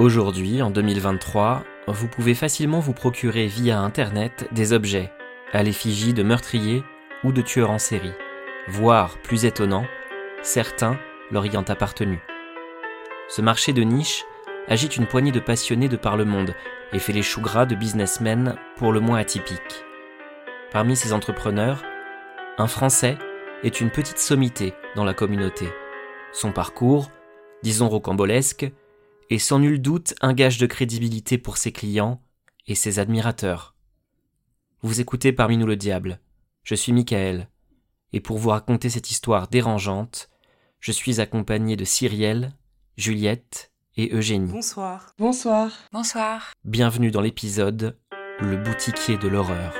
Aujourd'hui, en 2023, vous pouvez facilement vous procurer via Internet des objets à l'effigie de meurtriers ou de tueurs en série, voire, plus étonnant, certains leur ayant appartenu. Ce marché de niche agite une poignée de passionnés de par le monde et fait les choux gras de businessmen pour le moins atypiques. Parmi ces entrepreneurs, un Français est une petite sommité dans la communauté. Son parcours, disons rocambolesque, est sans nul doute un gage de crédibilité pour ses clients et ses admirateurs. Vous écoutez Parmi nous le diable. Je suis Michael, et pour vous raconter cette histoire dérangeante, je suis accompagné de Cyrielle, Juliette et Eugénie. Bonsoir. Bonsoir. Bonsoir. Bienvenue dans l'épisode Le boutiquier de l'horreur.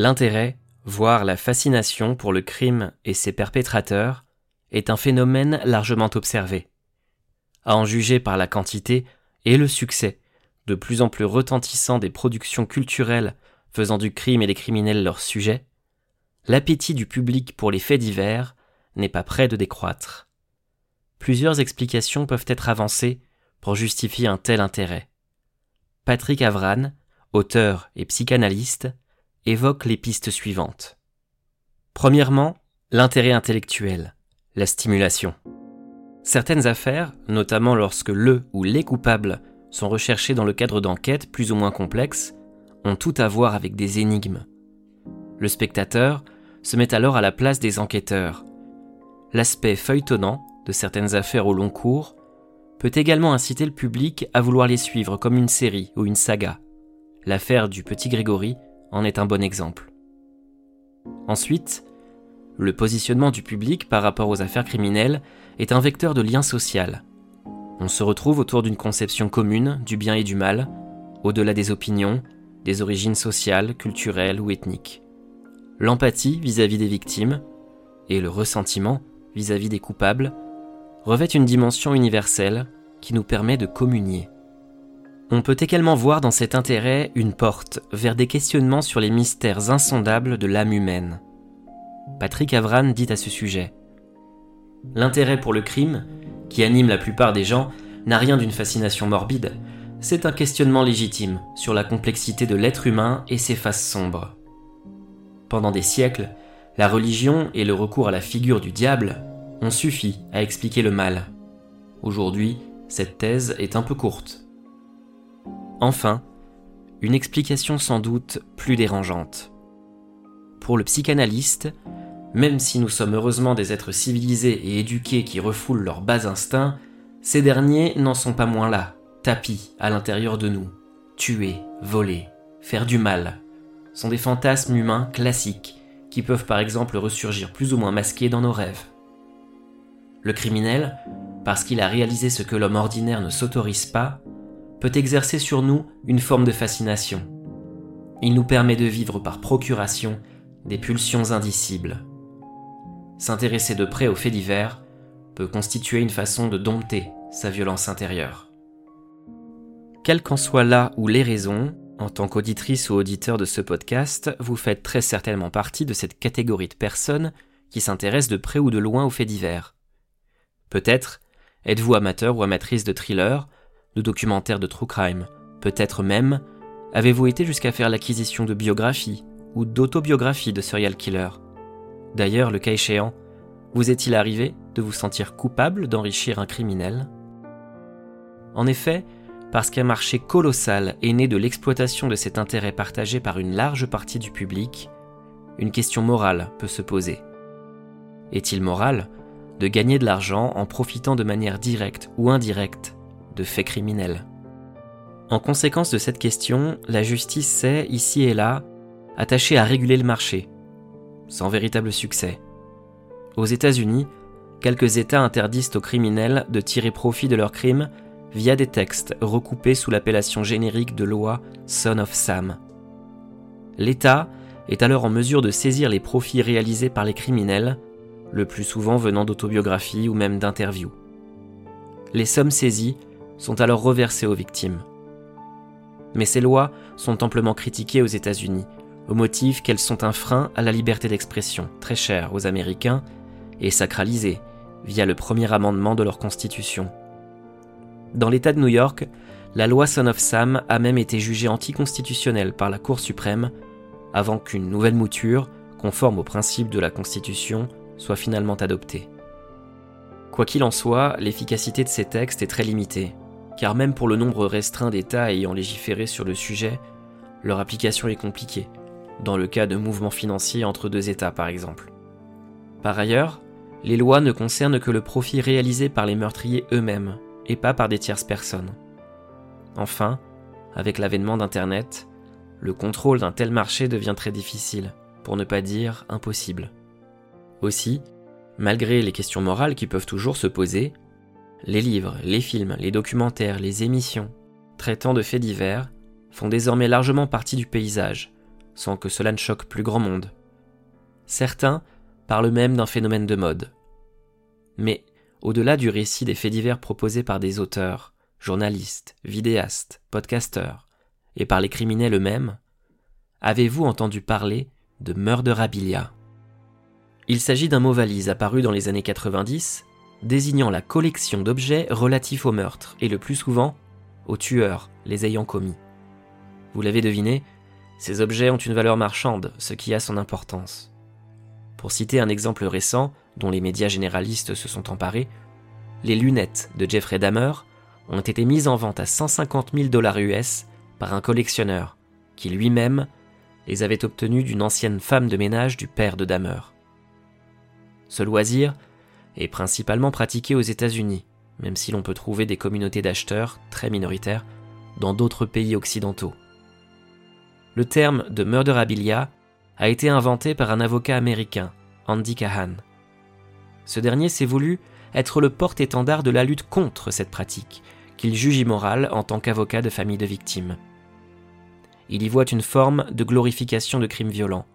L'intérêt, voire la fascination pour le crime et ses perpétrateurs, est un phénomène largement observé. À en juger par la quantité et le succès de plus en plus retentissant des productions culturelles faisant du crime et des criminels leur sujet, l'appétit du public pour les faits divers n'est pas près de décroître. Plusieurs explications peuvent être avancées pour justifier un tel intérêt. Patrick Avran, auteur et psychanalyste, évoque les pistes suivantes. Premièrement, l'intérêt intellectuel, la stimulation. Certaines affaires, notamment lorsque le ou les coupables sont recherchés dans le cadre d'enquêtes plus ou moins complexes, ont tout à voir avec des énigmes. Le spectateur se met alors à la place des enquêteurs. L'aspect feuilletonnant de certaines affaires au long cours peut également inciter le public à vouloir les suivre comme une série ou une saga. L'affaire du petit Grégory en est un bon exemple. Ensuite, le positionnement du public par rapport aux affaires criminelles est un vecteur de lien social. On se retrouve autour d'une conception commune du bien et du mal, au-delà des opinions, des origines sociales, culturelles ou ethniques. L'empathie vis-à-vis des victimes et le ressentiment vis-à-vis des coupables revêtent une dimension universelle qui nous permet de communier. On peut également voir dans cet intérêt une porte vers des questionnements sur les mystères insondables de l'âme humaine. Patrick Avran dit à ce sujet L'intérêt pour le crime, qui anime la plupart des gens, n'a rien d'une fascination morbide, c'est un questionnement légitime sur la complexité de l'être humain et ses faces sombres. Pendant des siècles, la religion et le recours à la figure du diable ont suffi à expliquer le mal. Aujourd'hui, cette thèse est un peu courte. Enfin, une explication sans doute plus dérangeante. Pour le psychanalyste, même si nous sommes heureusement des êtres civilisés et éduqués qui refoulent leurs bas instincts, ces derniers n'en sont pas moins là, tapis à l'intérieur de nous. Tuer, voler, faire du mal sont des fantasmes humains classiques qui peuvent par exemple ressurgir plus ou moins masqués dans nos rêves. Le criminel, parce qu'il a réalisé ce que l'homme ordinaire ne s'autorise pas, peut exercer sur nous une forme de fascination. Il nous permet de vivre par procuration des pulsions indicibles. S'intéresser de près aux faits divers peut constituer une façon de dompter sa violence intérieure. Quelles qu'en soient là ou les raisons, en tant qu'auditrice ou auditeur de ce podcast, vous faites très certainement partie de cette catégorie de personnes qui s'intéressent de près ou de loin aux faits divers. Peut-être êtes-vous amateur ou amatrice de thrillers, de documentaires de true crime. Peut-être même avez-vous été jusqu'à faire l'acquisition de biographies ou d'autobiographies de serial killers. D'ailleurs, le cas échéant, vous est-il arrivé de vous sentir coupable d'enrichir un criminel? En effet, parce qu'un marché colossal est né de l'exploitation de cet intérêt partagé par une large partie du public, une question morale peut se poser. Est-il moral de gagner de l'argent en profitant de manière directe ou indirecte de faits criminels. En conséquence de cette question, la justice s'est, ici et là, attachée à réguler le marché, sans véritable succès. Aux États-Unis, quelques États interdisent aux criminels de tirer profit de leurs crimes via des textes recoupés sous l'appellation générique de loi Son of Sam. L'État est alors en mesure de saisir les profits réalisés par les criminels, le plus souvent venant d'autobiographies ou même d'interviews. Les sommes saisies sont alors reversées aux victimes. Mais ces lois sont amplement critiquées aux États-Unis, au motif qu'elles sont un frein à la liberté d'expression, très chère aux Américains, et sacralisée via le premier amendement de leur Constitution. Dans l'État de New York, la loi Son of Sam a même été jugée anticonstitutionnelle par la Cour suprême avant qu'une nouvelle mouture, conforme aux principes de la Constitution, soit finalement adoptée. Quoi qu'il en soit, l'efficacité de ces textes est très limitée, car même pour le nombre restreint d'États ayant légiféré sur le sujet, leur application est compliquée, dans le cas de mouvements financiers entre deux États par exemple. Par ailleurs, les lois ne concernent que le profit réalisé par les meurtriers eux-mêmes, et pas par des tierces personnes. Enfin, avec l'avènement d'Internet, le contrôle d'un tel marché devient très difficile, pour ne pas dire impossible. Aussi, malgré les questions morales qui peuvent toujours se poser, les livres, les films, les documentaires, les émissions traitant de faits divers font désormais largement partie du paysage, sans que cela ne choque plus grand monde. Certains parlent même d'un phénomène de mode. Mais, au-delà du récit des faits divers proposés par des auteurs, journalistes, vidéastes, podcasteurs, et par les criminels eux-mêmes, avez-vous entendu parler de murderabilia Il s'agit d'un mot valise apparu dans les années 90, désignant la collection d'objets relatifs au meurtre, et le plus souvent aux tueurs, les ayant commis. Vous l'avez deviné, ces objets ont une valeur marchande, ce qui a son importance. Pour citer un exemple récent, dont les médias généralistes se sont emparés, les lunettes de Jeffrey Dahmer ont été mises en vente à 150 000 dollars US par un collectionneur, qui lui-même les avait obtenus d'une ancienne femme de ménage du père de Dahmer. Ce loisir est principalement pratiqué aux États-Unis, même si l'on peut trouver des communautés d'acheteurs très minoritaires dans d'autres pays occidentaux. Le terme de murderabilia a été inventé par un avocat américain, Andy Cahan. Ce dernier s'est voulu être le porte-étendard de la lutte contre cette pratique, qu'il juge immorale en tant qu'avocat de famille de victimes il y voit une forme de glorification de crimes violents,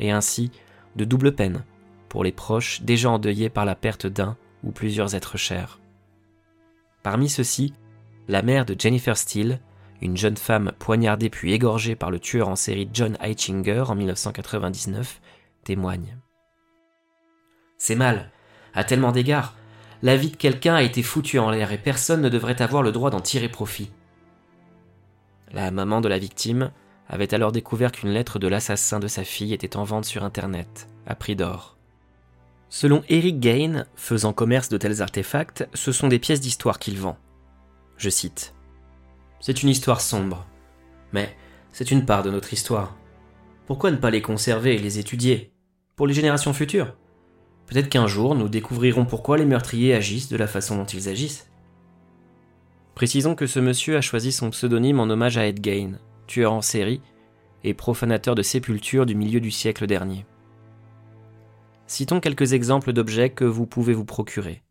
et ainsi de double peine pour les proches déjà endeuillés par la perte d'un ou plusieurs êtres chers. Parmi ceux-ci, la mère de Jennifer Steele, une jeune femme poignardée puis égorgée par le tueur en série John Eichinger en 1999, témoigne. C'est mal, à tellement d'égards. La vie de quelqu'un a été foutue en l'air et personne ne devrait avoir le droit d'en tirer profit. La maman de la victime avait alors découvert qu'une lettre de l'assassin de sa fille était en vente sur Internet, à prix d'or. Selon Eric Gain, faisant commerce de tels artefacts, ce sont des pièces d'histoire qu'il vend. Je cite C'est une histoire sombre, mais c'est une part de notre histoire. Pourquoi ne pas les conserver et les étudier? Pour les générations futures? Peut-être qu'un jour nous découvrirons pourquoi les meurtriers agissent de la façon dont ils agissent. Précisons que ce monsieur a choisi son pseudonyme en hommage à Ed Gain, tueur en série et profanateur de sépultures du milieu du siècle dernier. Citons quelques exemples d'objets que vous pouvez vous procurer.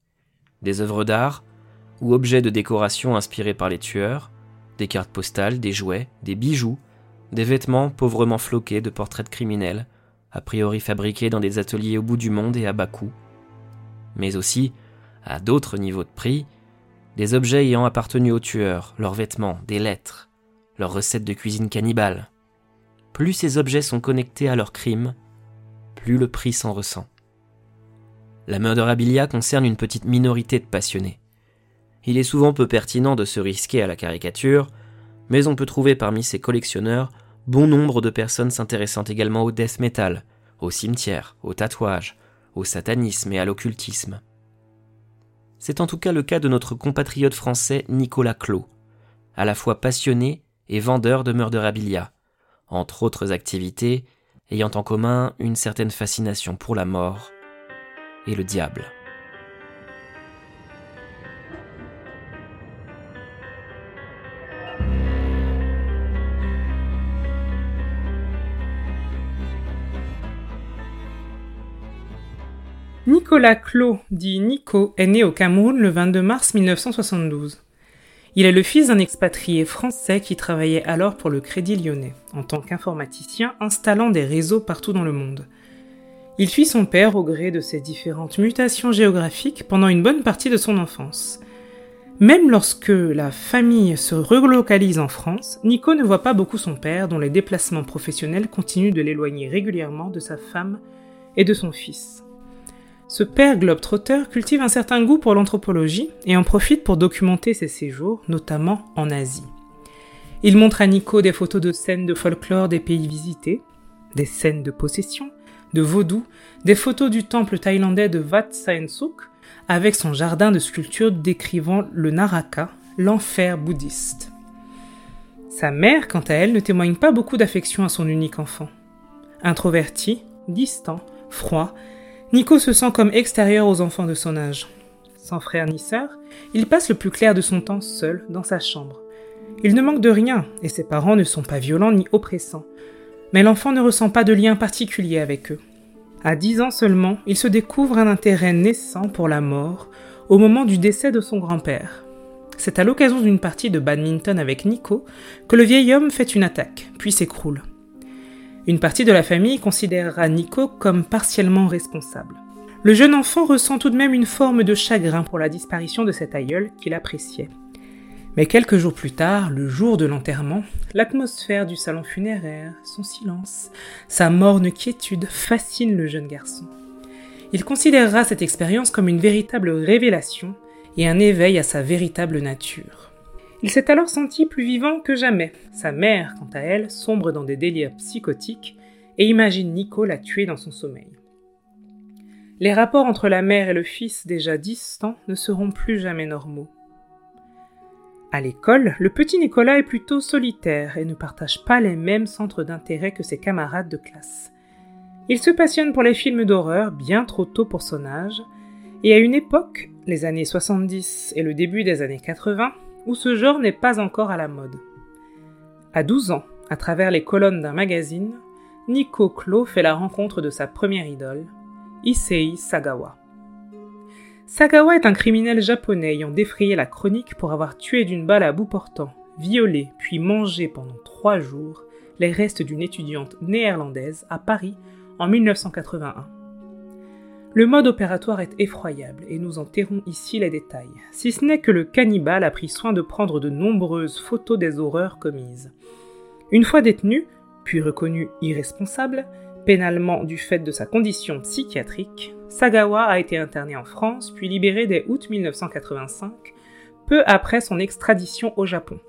Des œuvres d'art ou objets de décoration inspirés par les tueurs, des cartes postales, des jouets, des bijoux, des vêtements pauvrement floqués de portraits de criminels, a priori fabriqués dans des ateliers au bout du monde et à bas coût. Mais aussi, à d'autres niveaux de prix, des objets ayant appartenu aux tueurs, leurs vêtements, des lettres, leurs recettes de cuisine cannibale. Plus ces objets sont connectés à leur crime, plus le prix s'en ressent. La murderabilia concerne une petite minorité de passionnés. Il est souvent peu pertinent de se risquer à la caricature, mais on peut trouver parmi ces collectionneurs bon nombre de personnes s'intéressant également au death metal, au cimetière, au tatouage, au satanisme et à l'occultisme. C'est en tout cas le cas de notre compatriote français Nicolas Clos, à la fois passionné et vendeur de murderabilia, entre autres activités ayant en commun une certaine fascination pour la mort et le diable. Nicolas Clos, dit Nico, est né au Cameroun le 22 mars 1972. Il est le fils d'un expatrié français qui travaillait alors pour le Crédit Lyonnais, en tant qu'informaticien installant des réseaux partout dans le monde. Il suit son père au gré de ses différentes mutations géographiques pendant une bonne partie de son enfance. Même lorsque la famille se relocalise en France, Nico ne voit pas beaucoup son père, dont les déplacements professionnels continuent de l'éloigner régulièrement de sa femme et de son fils. Ce père globe-trotter cultive un certain goût pour l'anthropologie et en profite pour documenter ses séjours, notamment en Asie. Il montre à Nico des photos de scènes de folklore des pays visités, des scènes de possession, de vaudou, des photos du temple thaïlandais de Wat Saen Suk, avec son jardin de sculptures décrivant le Naraka, l'enfer bouddhiste. Sa mère, quant à elle, ne témoigne pas beaucoup d'affection à son unique enfant. Introverti, distant, froid, Nico se sent comme extérieur aux enfants de son âge. Sans frère ni sœur, il passe le plus clair de son temps seul dans sa chambre. Il ne manque de rien, et ses parents ne sont pas violents ni oppressants mais l'enfant ne ressent pas de lien particulier avec eux. À dix ans seulement, il se découvre un intérêt naissant pour la mort au moment du décès de son grand-père. C'est à l'occasion d'une partie de badminton avec Nico que le vieil homme fait une attaque, puis s'écroule. Une partie de la famille considérera Nico comme partiellement responsable. Le jeune enfant ressent tout de même une forme de chagrin pour la disparition de cet aïeul qu'il appréciait. Mais quelques jours plus tard, le jour de l'enterrement, l'atmosphère du salon funéraire, son silence, sa morne quiétude fascinent le jeune garçon. Il considérera cette expérience comme une véritable révélation et un éveil à sa véritable nature. Il s'est alors senti plus vivant que jamais. Sa mère, quant à elle, sombre dans des délires psychotiques et imagine Nico la tuer dans son sommeil. Les rapports entre la mère et le fils déjà distants ne seront plus jamais normaux. À l'école, le petit Nicolas est plutôt solitaire et ne partage pas les mêmes centres d'intérêt que ses camarades de classe. Il se passionne pour les films d'horreur bien trop tôt pour son âge, et à une époque, les années 70 et le début des années 80, où ce genre n'est pas encore à la mode. À 12 ans, à travers les colonnes d'un magazine, Nico Klo fait la rencontre de sa première idole, Issei Sagawa. Sagawa est un criminel japonais ayant défrayé la chronique pour avoir tué d'une balle à bout portant, violé puis mangé pendant trois jours les restes d'une étudiante néerlandaise à Paris en 1981. Le mode opératoire est effroyable et nous en ici les détails, si ce n'est que le cannibale a pris soin de prendre de nombreuses photos des horreurs commises. Une fois détenu, puis reconnu irresponsable, pénalement du fait de sa condition psychiatrique, Sagawa a été interné en France puis libéré dès août 1985, peu après son extradition au Japon.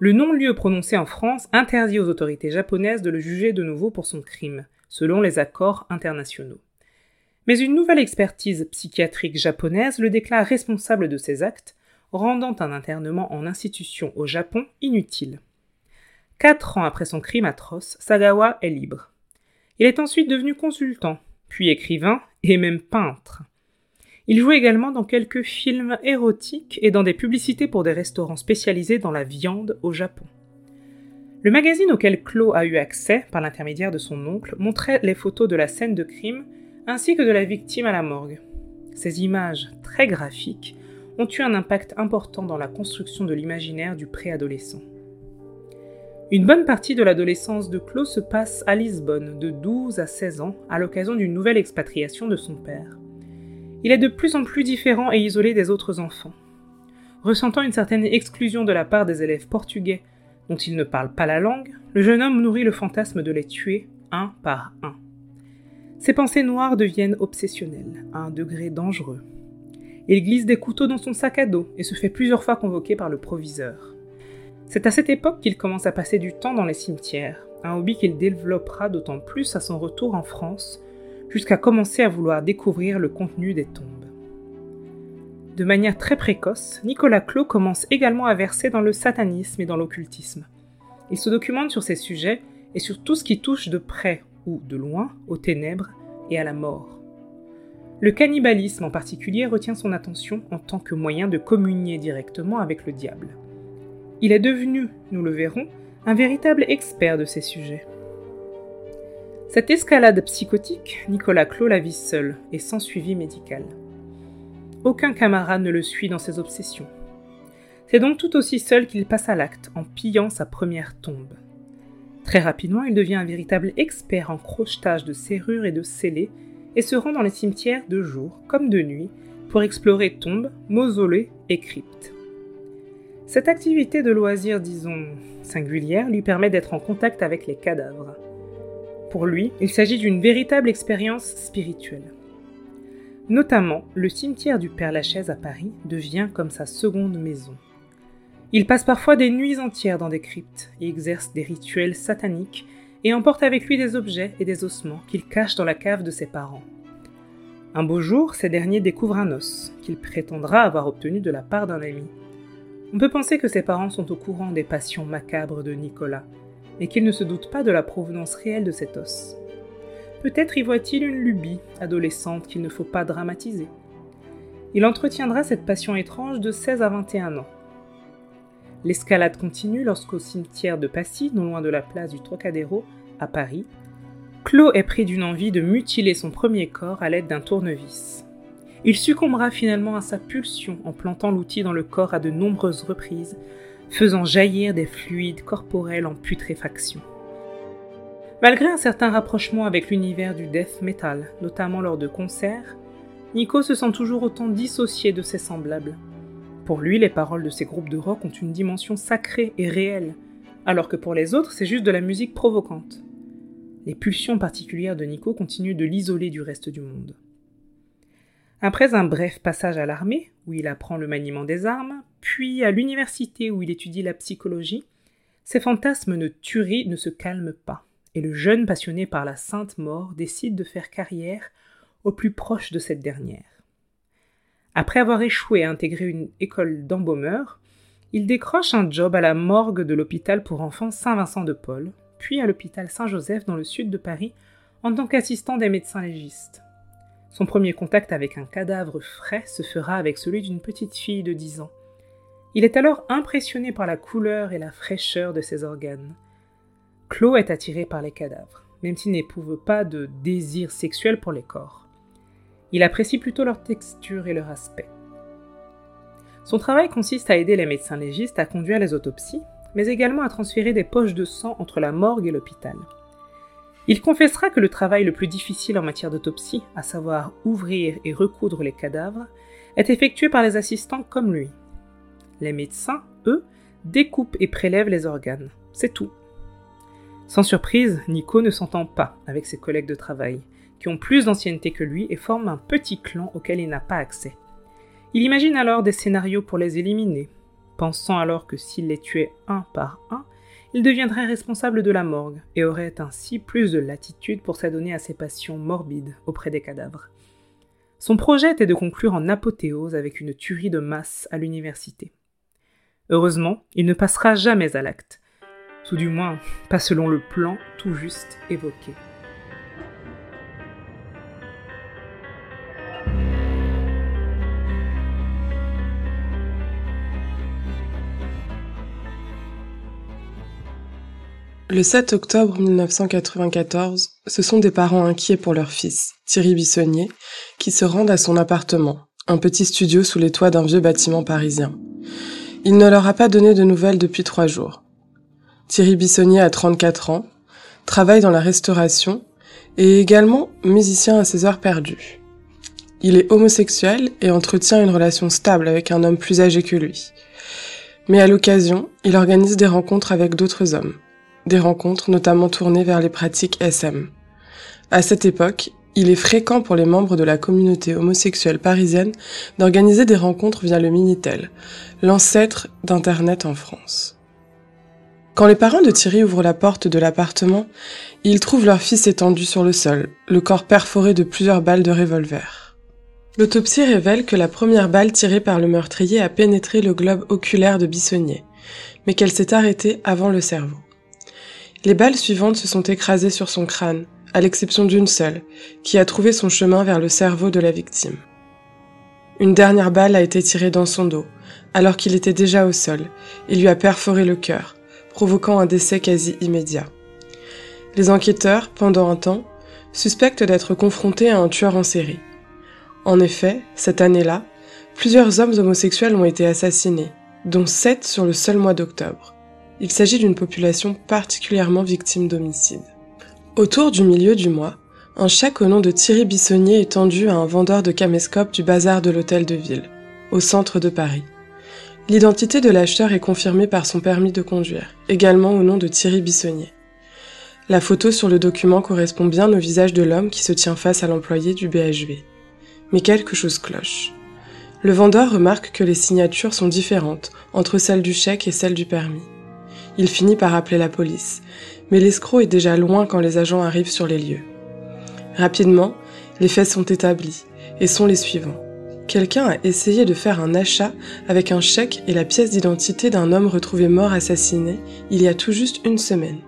Le non-lieu prononcé en France interdit aux autorités japonaises de le juger de nouveau pour son crime, selon les accords internationaux. Mais une nouvelle expertise psychiatrique japonaise le déclare responsable de ses actes, rendant un internement en institution au Japon inutile. Quatre ans après son crime atroce, Sagawa est libre. Il est ensuite devenu consultant, puis écrivain et même peintre. Il joue également dans quelques films érotiques et dans des publicités pour des restaurants spécialisés dans la viande au Japon. Le magazine auquel Claude a eu accès par l'intermédiaire de son oncle montrait les photos de la scène de crime ainsi que de la victime à la morgue. Ces images très graphiques ont eu un impact important dans la construction de l'imaginaire du préadolescent. Une bonne partie de l'adolescence de Claude se passe à Lisbonne, de 12 à 16 ans, à l'occasion d'une nouvelle expatriation de son père. Il est de plus en plus différent et isolé des autres enfants. Ressentant une certaine exclusion de la part des élèves portugais dont il ne parle pas la langue, le jeune homme nourrit le fantasme de les tuer un par un. Ses pensées noires deviennent obsessionnelles, à un degré dangereux. Il glisse des couteaux dans son sac à dos et se fait plusieurs fois convoquer par le proviseur. C'est à cette époque qu'il commence à passer du temps dans les cimetières, un hobby qu'il développera d'autant plus à son retour en France, jusqu'à commencer à vouloir découvrir le contenu des tombes. De manière très précoce, Nicolas Clot commence également à verser dans le satanisme et dans l'occultisme. Il se documente sur ces sujets et sur tout ce qui touche de près ou de loin aux ténèbres et à la mort. Le cannibalisme en particulier retient son attention en tant que moyen de communier directement avec le diable. Il est devenu, nous le verrons, un véritable expert de ces sujets. Cette escalade psychotique, Nicolas Clos la vit seul et sans suivi médical. Aucun camarade ne le suit dans ses obsessions. C'est donc tout aussi seul qu'il passe à l'acte en pillant sa première tombe. Très rapidement, il devient un véritable expert en crochetage de serrures et de scellés et se rend dans les cimetières de jour comme de nuit pour explorer tombes, mausolées et cryptes. Cette activité de loisir, disons, singulière, lui permet d'être en contact avec les cadavres. Pour lui, il s'agit d'une véritable expérience spirituelle. Notamment, le cimetière du Père-Lachaise à Paris devient comme sa seconde maison. Il passe parfois des nuits entières dans des cryptes et exerce des rituels sataniques et emporte avec lui des objets et des ossements qu'il cache dans la cave de ses parents. Un beau jour, ces derniers découvrent un os qu'il prétendra avoir obtenu de la part d'un ami. On peut penser que ses parents sont au courant des passions macabres de Nicolas, et qu'ils ne se doutent pas de la provenance réelle de cet os. Peut-être y voit-il une lubie adolescente qu'il ne faut pas dramatiser. Il entretiendra cette passion étrange de 16 à 21 ans. L'escalade continue lorsqu'au cimetière de Passy, non loin de la place du Trocadéro, à Paris, Claude est pris d'une envie de mutiler son premier corps à l'aide d'un tournevis. Il succombera finalement à sa pulsion en plantant l'outil dans le corps à de nombreuses reprises, faisant jaillir des fluides corporels en putréfaction. Malgré un certain rapprochement avec l'univers du death metal, notamment lors de concerts, Nico se sent toujours autant dissocié de ses semblables. Pour lui, les paroles de ces groupes de rock ont une dimension sacrée et réelle, alors que pour les autres, c'est juste de la musique provocante. Les pulsions particulières de Nico continuent de l'isoler du reste du monde. Après un bref passage à l'armée, où il apprend le maniement des armes, puis à l'université où il étudie la psychologie, ses fantasmes de tuerie ne se calment pas, et le jeune passionné par la sainte mort décide de faire carrière au plus proche de cette dernière. Après avoir échoué à intégrer une école d'embaumeur, il décroche un job à la morgue de l'hôpital pour enfants Saint-Vincent de Paul, puis à l'hôpital Saint-Joseph dans le sud de Paris en tant qu'assistant des médecins légistes. Son premier contact avec un cadavre frais se fera avec celui d'une petite fille de 10 ans. Il est alors impressionné par la couleur et la fraîcheur de ses organes. Claude est attiré par les cadavres, même s'il n'éprouve pas de désir sexuel pour les corps. Il apprécie plutôt leur texture et leur aspect. Son travail consiste à aider les médecins légistes à conduire les autopsies, mais également à transférer des poches de sang entre la morgue et l'hôpital. Il confessera que le travail le plus difficile en matière d'autopsie, à savoir ouvrir et recoudre les cadavres, est effectué par les assistants comme lui. Les médecins, eux, découpent et prélèvent les organes. C'est tout. Sans surprise, Nico ne s'entend pas avec ses collègues de travail, ont plus d'ancienneté que lui et forment un petit clan auquel il n'a pas accès. Il imagine alors des scénarios pour les éliminer, pensant alors que s'il les tuait un par un, il deviendrait responsable de la morgue et aurait ainsi plus de latitude pour s'adonner à ses passions morbides auprès des cadavres. Son projet était de conclure en apothéose avec une tuerie de masse à l'université. Heureusement, il ne passera jamais à l'acte, tout du moins pas selon le plan tout juste évoqué. Le 7 octobre 1994, ce sont des parents inquiets pour leur fils, Thierry Bissonnier, qui se rendent à son appartement, un petit studio sous les toits d'un vieux bâtiment parisien. Il ne leur a pas donné de nouvelles depuis trois jours. Thierry Bissonnier a 34 ans, travaille dans la restauration et est également musicien à ses heures perdues. Il est homosexuel et entretient une relation stable avec un homme plus âgé que lui. Mais à l'occasion, il organise des rencontres avec d'autres hommes des rencontres notamment tournées vers les pratiques SM. À cette époque, il est fréquent pour les membres de la communauté homosexuelle parisienne d'organiser des rencontres via le Minitel, l'ancêtre d'Internet en France. Quand les parents de Thierry ouvrent la porte de l'appartement, ils trouvent leur fils étendu sur le sol, le corps perforé de plusieurs balles de revolver. L'autopsie révèle que la première balle tirée par le meurtrier a pénétré le globe oculaire de Bissonnier, mais qu'elle s'est arrêtée avant le cerveau. Les balles suivantes se sont écrasées sur son crâne, à l'exception d'une seule, qui a trouvé son chemin vers le cerveau de la victime. Une dernière balle a été tirée dans son dos, alors qu'il était déjà au sol, et lui a perforé le cœur, provoquant un décès quasi immédiat. Les enquêteurs, pendant un temps, suspectent d'être confrontés à un tueur en série. En effet, cette année-là, plusieurs hommes homosexuels ont été assassinés, dont 7 sur le seul mois d'octobre. Il s'agit d'une population particulièrement victime d'homicides. Autour du milieu du mois, un chèque au nom de Thierry Bissonnier est tendu à un vendeur de caméscopes du bazar de l'hôtel de ville, au centre de Paris. L'identité de l'acheteur est confirmée par son permis de conduire, également au nom de Thierry Bissonnier. La photo sur le document correspond bien au visage de l'homme qui se tient face à l'employé du BHV. Mais quelque chose cloche. Le vendeur remarque que les signatures sont différentes entre celle du chèque et celle du permis. Il finit par appeler la police, mais l'escroc est déjà loin quand les agents arrivent sur les lieux. Rapidement, les faits sont établis et sont les suivants. Quelqu'un a essayé de faire un achat avec un chèque et la pièce d'identité d'un homme retrouvé mort assassiné il y a tout juste une semaine.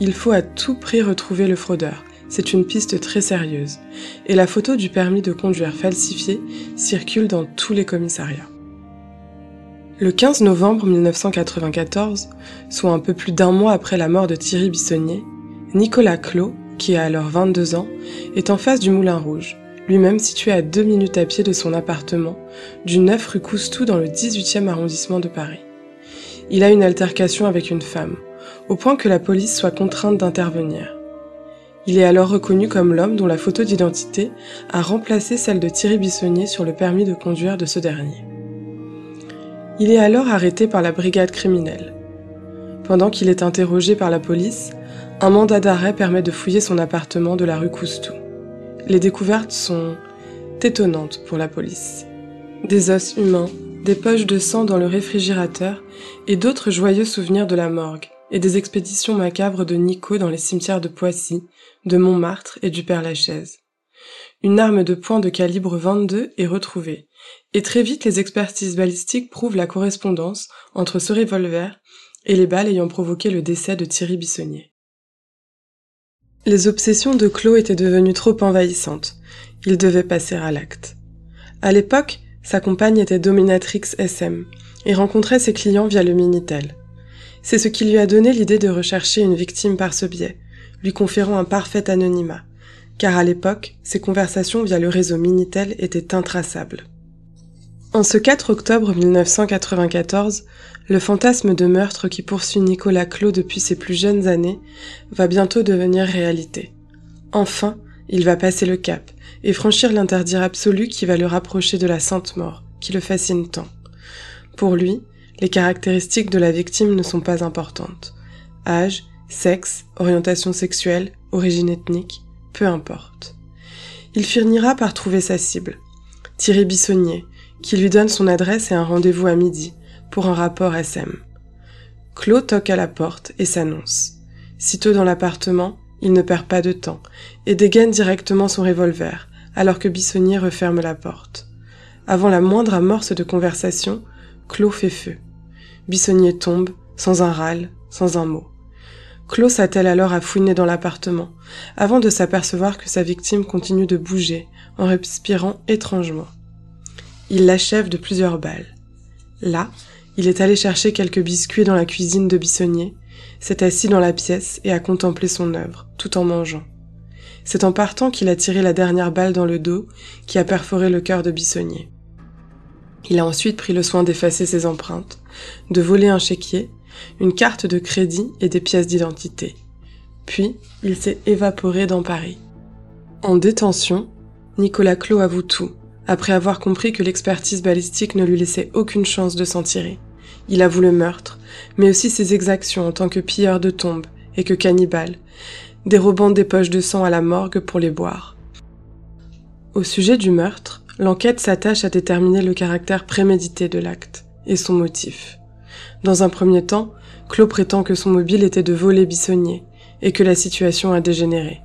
Il faut à tout prix retrouver le fraudeur. C'est une piste très sérieuse. Et la photo du permis de conduire falsifié circule dans tous les commissariats. Le 15 novembre 1994, soit un peu plus d'un mois après la mort de Thierry Bissonnier, Nicolas Clos, qui a alors 22 ans, est en face du Moulin Rouge, lui-même situé à deux minutes à pied de son appartement, du 9 rue Coustou dans le 18e arrondissement de Paris. Il a une altercation avec une femme, au point que la police soit contrainte d'intervenir. Il est alors reconnu comme l'homme dont la photo d'identité a remplacé celle de Thierry Bissonnier sur le permis de conduire de ce dernier. Il est alors arrêté par la brigade criminelle. Pendant qu'il est interrogé par la police, un mandat d'arrêt permet de fouiller son appartement de la rue Coustou. Les découvertes sont étonnantes pour la police. Des os humains, des poches de sang dans le réfrigérateur et d'autres joyeux souvenirs de la morgue, et des expéditions macabres de Nico dans les cimetières de Poissy, de Montmartre et du Père-Lachaise. Une arme de poing de calibre 22 est retrouvée, et très vite les expertises balistiques prouvent la correspondance entre ce revolver et les balles ayant provoqué le décès de Thierry Bissonnier. Les obsessions de Claude étaient devenues trop envahissantes. Il devait passer à l'acte. À l'époque, sa compagne était dominatrix SM et rencontrait ses clients via le Minitel. C'est ce qui lui a donné l'idée de rechercher une victime par ce biais, lui conférant un parfait anonymat, car à l'époque, ses conversations via le réseau Minitel étaient intraçables. En ce 4 octobre 1994, le fantasme de meurtre qui poursuit Nicolas Clos depuis ses plus jeunes années va bientôt devenir réalité. Enfin, il va passer le cap et franchir l'interdit absolu qui va le rapprocher de la Sainte Mort, qui le fascine tant. Pour lui, les caractéristiques de la victime ne sont pas importantes. Âge, sexe, orientation sexuelle, origine ethnique, peu importe. Il finira par trouver sa cible. Thierry Bissonnier, qui lui donne son adresse et un rendez-vous à midi pour un rapport SM. Claude toque à la porte et s'annonce. Sitôt dans l'appartement, il ne perd pas de temps et dégaine directement son revolver alors que Bissonnier referme la porte. Avant la moindre amorce de conversation, Claude fait feu. Bissonnier tombe, sans un râle, sans un mot. Claude s'attelle alors à fouiner dans l'appartement, avant de s'apercevoir que sa victime continue de bouger, en respirant étrangement. Il l'achève de plusieurs balles. Là, il est allé chercher quelques biscuits dans la cuisine de Bissonnier, s'est assis dans la pièce et a contemplé son œuvre, tout en mangeant. C'est en partant qu'il a tiré la dernière balle dans le dos qui a perforé le cœur de Bissonnier. Il a ensuite pris le soin d'effacer ses empreintes, de voler un chéquier, une carte de crédit et des pièces d'identité. Puis, il s'est évaporé dans Paris. En détention, Nicolas Clos avoue tout, après avoir compris que l'expertise balistique ne lui laissait aucune chance de s'en tirer. Il avoue le meurtre, mais aussi ses exactions en tant que pilleur de tombes et que cannibale, dérobant des poches de sang à la morgue pour les boire. Au sujet du meurtre, l'enquête s'attache à déterminer le caractère prémédité de l'acte et son motif. Dans un premier temps, Claude prétend que son mobile était de voler Bissonnier et que la situation a dégénéré.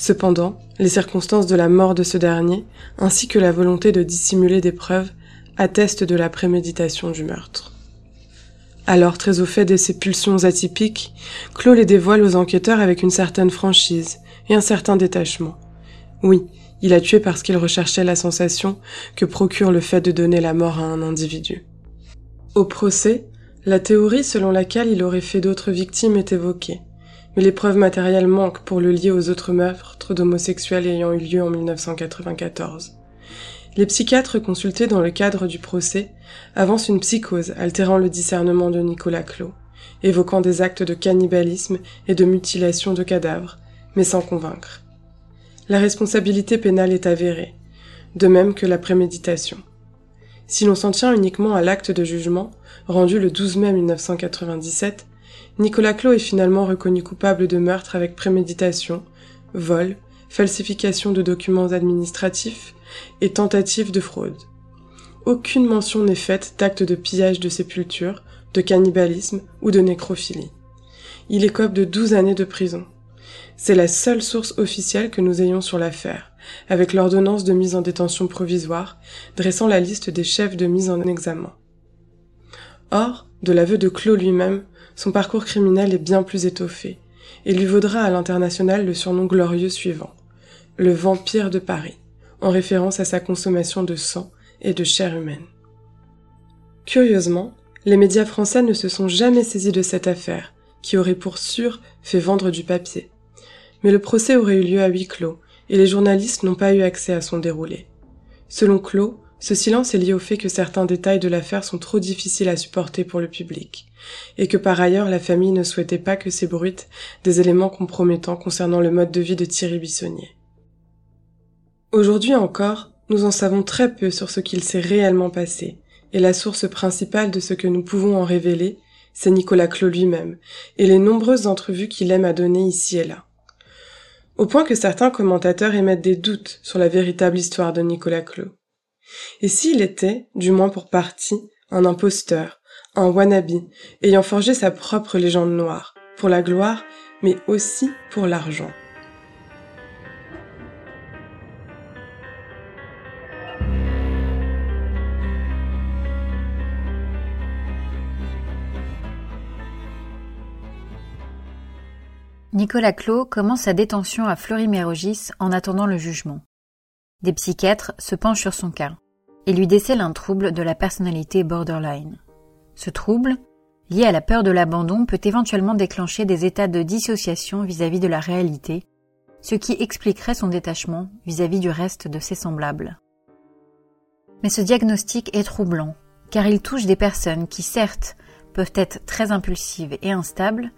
Cependant, les circonstances de la mort de ce dernier, ainsi que la volonté de dissimuler des preuves, attestent de la préméditation du meurtre. Alors, très au fait de ses pulsions atypiques, Claude les dévoile aux enquêteurs avec une certaine franchise et un certain détachement. Oui, il a tué parce qu'il recherchait la sensation que procure le fait de donner la mort à un individu. Au procès, la théorie selon laquelle il aurait fait d'autres victimes est évoquée, mais les preuves matérielles manquent pour le lier aux autres meurtres d'homosexuels ayant eu lieu en 1994. Les psychiatres consultés dans le cadre du procès avancent une psychose altérant le discernement de Nicolas Clos, évoquant des actes de cannibalisme et de mutilation de cadavres, mais sans convaincre. La responsabilité pénale est avérée, de même que la préméditation. Si l'on s'en tient uniquement à l'acte de jugement, rendu le 12 mai 1997, Nicolas Clos est finalement reconnu coupable de meurtre avec préméditation, vol, falsification de documents administratifs et tentative de fraude. Aucune mention n'est faite d'actes de pillage de sépultures, de cannibalisme ou de nécrophilie. Il écope de 12 années de prison. C'est la seule source officielle que nous ayons sur l'affaire, avec l'ordonnance de mise en détention provisoire, dressant la liste des chefs de mise en examen. Or, de l'aveu de Clos lui-même, son parcours criminel est bien plus étoffé, et lui vaudra à l'international le surnom glorieux suivant, le vampire de Paris, en référence à sa consommation de sang et de chair humaine. Curieusement, les médias français ne se sont jamais saisis de cette affaire, qui aurait pour sûr fait vendre du papier mais le procès aurait eu lieu à huis clos, et les journalistes n'ont pas eu accès à son déroulé. Selon Clos, ce silence est lié au fait que certains détails de l'affaire sont trop difficiles à supporter pour le public, et que par ailleurs la famille ne souhaitait pas que s'ébruitent des éléments compromettants concernant le mode de vie de Thierry Bissonnier. Aujourd'hui encore, nous en savons très peu sur ce qu'il s'est réellement passé, et la source principale de ce que nous pouvons en révéler, c'est Nicolas Clos lui-même, et les nombreuses entrevues qu'il aime à donner ici et là au point que certains commentateurs émettent des doutes sur la véritable histoire de Nicolas Clos. Et s'il était, du moins pour partie, un imposteur, un wannabe, ayant forgé sa propre légende noire, pour la gloire, mais aussi pour l'argent. Nicolas Clos commence sa détention à Fleury-Mérogis en attendant le jugement. Des psychiatres se penchent sur son cas et lui décèlent un trouble de la personnalité borderline. Ce trouble, lié à la peur de l'abandon, peut éventuellement déclencher des états de dissociation vis-à-vis de la réalité, ce qui expliquerait son détachement vis-à-vis du reste de ses semblables. Mais ce diagnostic est troublant, car il touche des personnes qui, certes, peuvent être très impulsives et instables,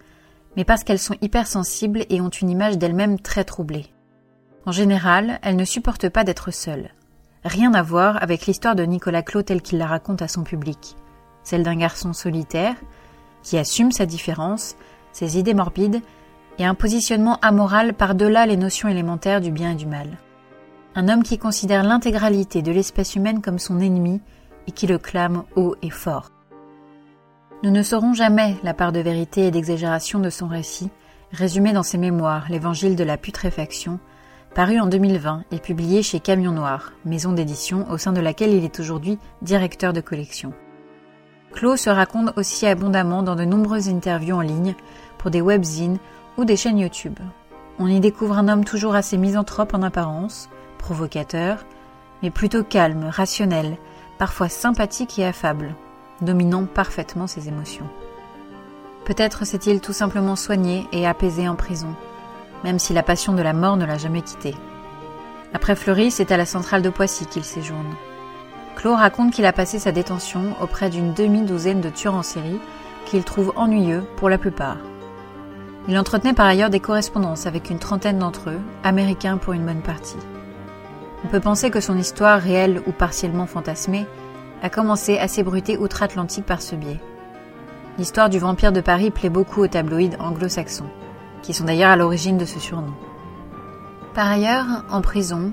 mais parce qu'elles sont hypersensibles et ont une image d'elles-mêmes très troublée. En général, elles ne supportent pas d'être seules. Rien à voir avec l'histoire de Nicolas Clos telle qu'il la raconte à son public, celle d'un garçon solitaire, qui assume sa différence, ses idées morbides, et un positionnement amoral par-delà les notions élémentaires du bien et du mal. Un homme qui considère l'intégralité de l'espèce humaine comme son ennemi et qui le clame haut et fort. Nous ne saurons jamais la part de vérité et d'exagération de son récit, résumé dans ses mémoires, l'Évangile de la putréfaction, paru en 2020 et publié chez Camion Noir, maison d'édition au sein de laquelle il est aujourd'hui directeur de collection. Claude se raconte aussi abondamment dans de nombreuses interviews en ligne pour des webzines ou des chaînes YouTube. On y découvre un homme toujours assez misanthrope en apparence, provocateur, mais plutôt calme, rationnel, parfois sympathique et affable, dominant parfaitement ses émotions. Peut-être s'est-il tout simplement soigné et apaisé en prison, même si la passion de la mort ne l'a jamais quitté. Après Fleury, c'est à la centrale de Poissy qu'il séjourne. Claude raconte qu'il a passé sa détention auprès d'une demi-douzaine de tueurs en série qu'il trouve ennuyeux pour la plupart. Il entretenait par ailleurs des correspondances avec une trentaine d'entre eux, américains pour une bonne partie. On peut penser que son histoire, réelle ou partiellement fantasmée, a commencé à s'ébruiter outre-Atlantique par ce biais. L'histoire du vampire de Paris plaît beaucoup aux tabloïds anglo-saxons, qui sont d'ailleurs à l'origine de ce surnom. Par ailleurs, en prison,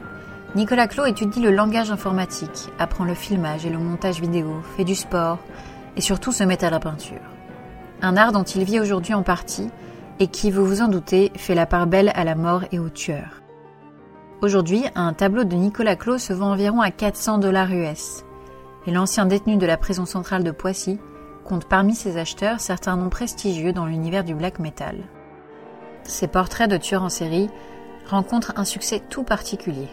Nicolas Clos étudie le langage informatique, apprend le filmage et le montage vidéo, fait du sport et surtout se met à la peinture. Un art dont il vit aujourd'hui en partie et qui, vous vous en doutez, fait la part belle à la mort et aux tueurs. Aujourd'hui, un tableau de Nicolas Clos se vend environ à 400 dollars US, et l'ancien détenu de la prison centrale de Poissy compte parmi ses acheteurs certains noms prestigieux dans l'univers du black metal. Ses portraits de tueurs en série rencontrent un succès tout particulier.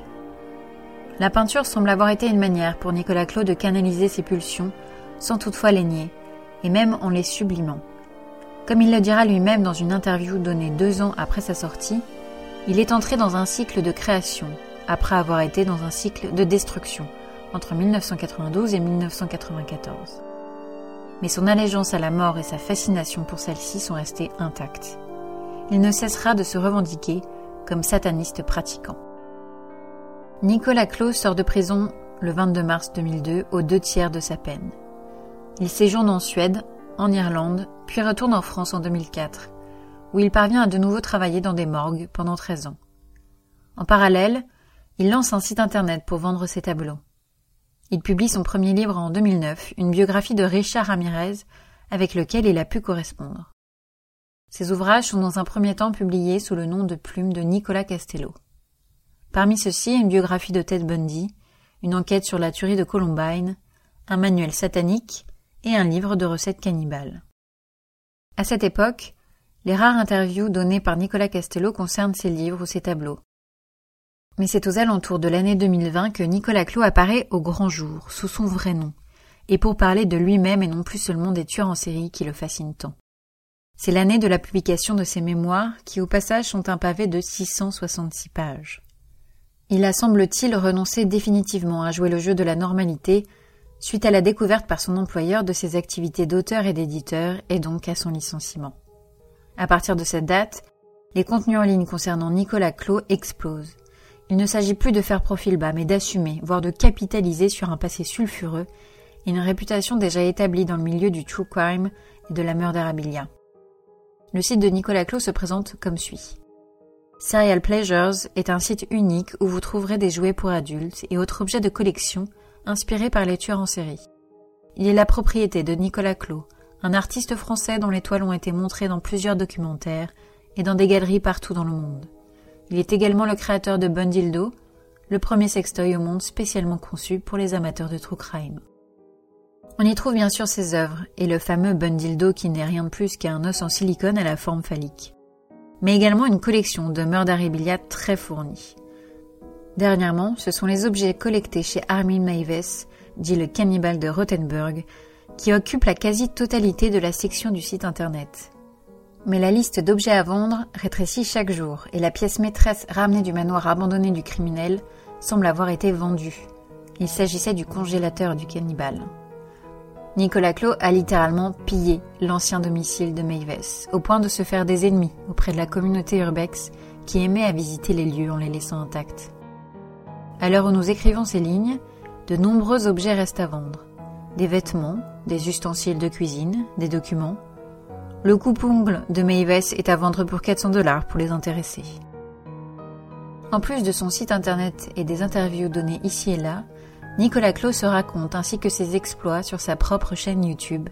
La peinture semble avoir été une manière pour Nicolas Claude de canaliser ses pulsions sans toutefois les nier, et même en les sublimant. Comme il le dira lui-même dans une interview donnée deux ans après sa sortie, il est entré dans un cycle de création, après avoir été dans un cycle de destruction, entre 1992 et 1994. Mais son allégeance à la mort et sa fascination pour celle-ci sont restées intactes. Il ne cessera de se revendiquer comme sataniste pratiquant. Nicolas Clos sort de prison le 22 mars 2002 aux deux tiers de sa peine. Il séjourne en Suède, en Irlande, puis retourne en France en 2004, où il parvient à de nouveau travailler dans des morgues pendant 13 ans. En parallèle, il lance un site internet pour vendre ses tableaux. Il publie son premier livre en 2009, une biographie de Richard Ramirez, avec lequel il a pu correspondre. Ses ouvrages sont dans un premier temps publiés sous le nom de plume de Nicolas Castello. Parmi ceux-ci, une biographie de Ted Bundy, une enquête sur la tuerie de Columbine, un manuel satanique et un livre de recettes cannibales. À cette époque, les rares interviews données par Nicolas Castello concernent ses livres ou ses tableaux. Mais c'est aux alentours de l'année 2020 que Nicolas Clos apparaît au grand jour, sous son vrai nom, et pour parler de lui-même et non plus seulement des tueurs en série qui le fascinent tant. C'est l'année de la publication de ses mémoires, qui au passage sont un pavé de 666 pages. Il a semble-t-il renoncé définitivement à jouer le jeu de la normalité suite à la découverte par son employeur de ses activités d'auteur et d'éditeur et donc à son licenciement. À partir de cette date, les contenus en ligne concernant Nicolas Clos explosent. Il ne s'agit plus de faire profil bas, mais d'assumer, voire de capitaliser sur un passé sulfureux et une réputation déjà établie dans le milieu du true crime et de la murderabilia. Le site de Nicolas Clos se présente comme suit. Serial Pleasures est un site unique où vous trouverez des jouets pour adultes et autres objets de collection inspirés par les tueurs en série. Il est la propriété de Nicolas Clos, un artiste français dont les toiles ont été montrées dans plusieurs documentaires et dans des galeries partout dans le monde. Il est également le créateur de Bundildo, le premier sextoy au monde spécialement conçu pour les amateurs de true crime. On y trouve bien sûr ses œuvres et le fameux Bundildo qui n'est rien de plus qu'un os en silicone à la forme phallique mais également une collection de murderabilia très fournie. Dernièrement, ce sont les objets collectés chez Armin Meiwes, dit le cannibale de Rothenburg, qui occupent la quasi-totalité de la section du site internet. Mais la liste d'objets à vendre rétrécit chaque jour et la pièce maîtresse ramenée du manoir abandonné du criminel semble avoir été vendue. Il s'agissait du congélateur du cannibale. Nicolas Clos a littéralement pillé l'ancien domicile de Meives, au point de se faire des ennemis auprès de la communauté urbex qui aimait à visiter les lieux en les laissant intacts. À l'heure où nous écrivons ces lignes, de nombreux objets restent à vendre. Des vêtements, des ustensiles de cuisine, des documents. Le coupe-ongle de Meives est à vendre pour 400 dollars pour les intéressés. En plus de son site internet et des interviews données ici et là, Nicolas Clos se raconte ainsi que ses exploits sur sa propre chaîne YouTube,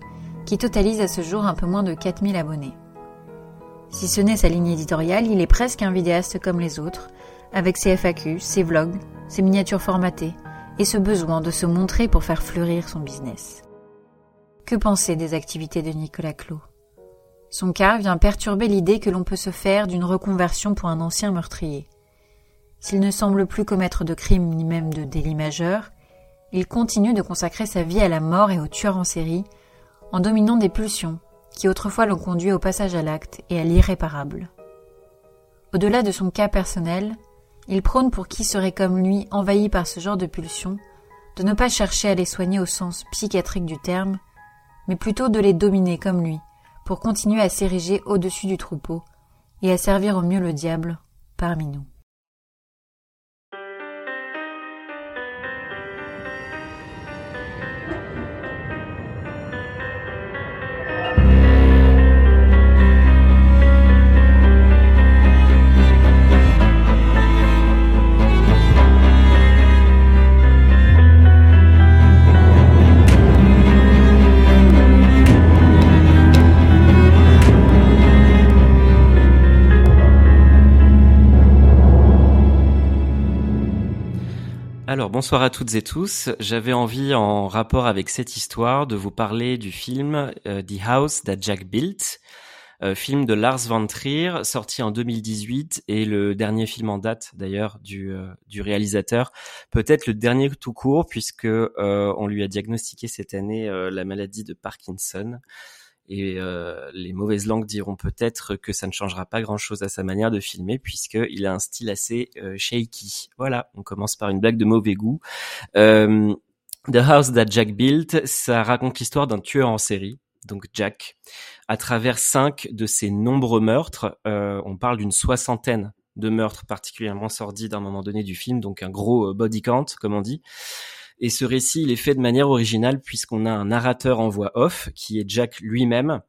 qui totalise à ce jour un peu moins de 4000 abonnés. Si ce n'est sa ligne éditoriale, il est presque un vidéaste comme les autres, avec ses FAQ, ses vlogs, ses miniatures formatées, et ce besoin de se montrer pour faire fleurir son business. Que penser des activités de Nicolas Clos? Son cas vient perturber l'idée que l'on peut se faire d'une reconversion pour un ancien meurtrier. S'il ne semble plus commettre de crimes ni même de délits majeurs, il continue de consacrer sa vie à la mort et aux tueurs en série, en dominant des pulsions qui autrefois l'ont conduit au passage à l'acte et à l'irréparable. Au-delà de son cas personnel, il prône pour qui serait comme lui envahi par ce genre de pulsions de ne pas chercher à les soigner au sens psychiatrique du terme, mais plutôt de les dominer comme lui, pour continuer à s'ériger au-dessus du troupeau et à servir au mieux le diable parmi nous. Alors bonsoir à toutes et tous. J'avais envie, en rapport avec cette histoire, de vous parler du film euh, The House That Jack Built, euh, film de Lars von Trier, sorti en 2018 et le dernier film en date d'ailleurs du, euh, du réalisateur. Peut-être le dernier tout court puisque on lui a diagnostiqué cette année la maladie de Parkinson. Et euh, les mauvaises langues diront peut-être que ça ne changera pas grand-chose à sa manière de filmer, puisqu'il a un style assez euh, shaky. Voilà, on commence par une blague de mauvais goût. Euh, The House That Jack Built, ça raconte l'histoire d'un tueur en série, donc Jack, à travers cinq de ses nombreux meurtres. on parle d'une soixantaine de meurtres particulièrement sordides à un moment donné du film, donc un gros body count, comme on dit. Et ce récit, il est fait de manière originale puisqu'on a un narrateur en voix off qui est Jack lui-même,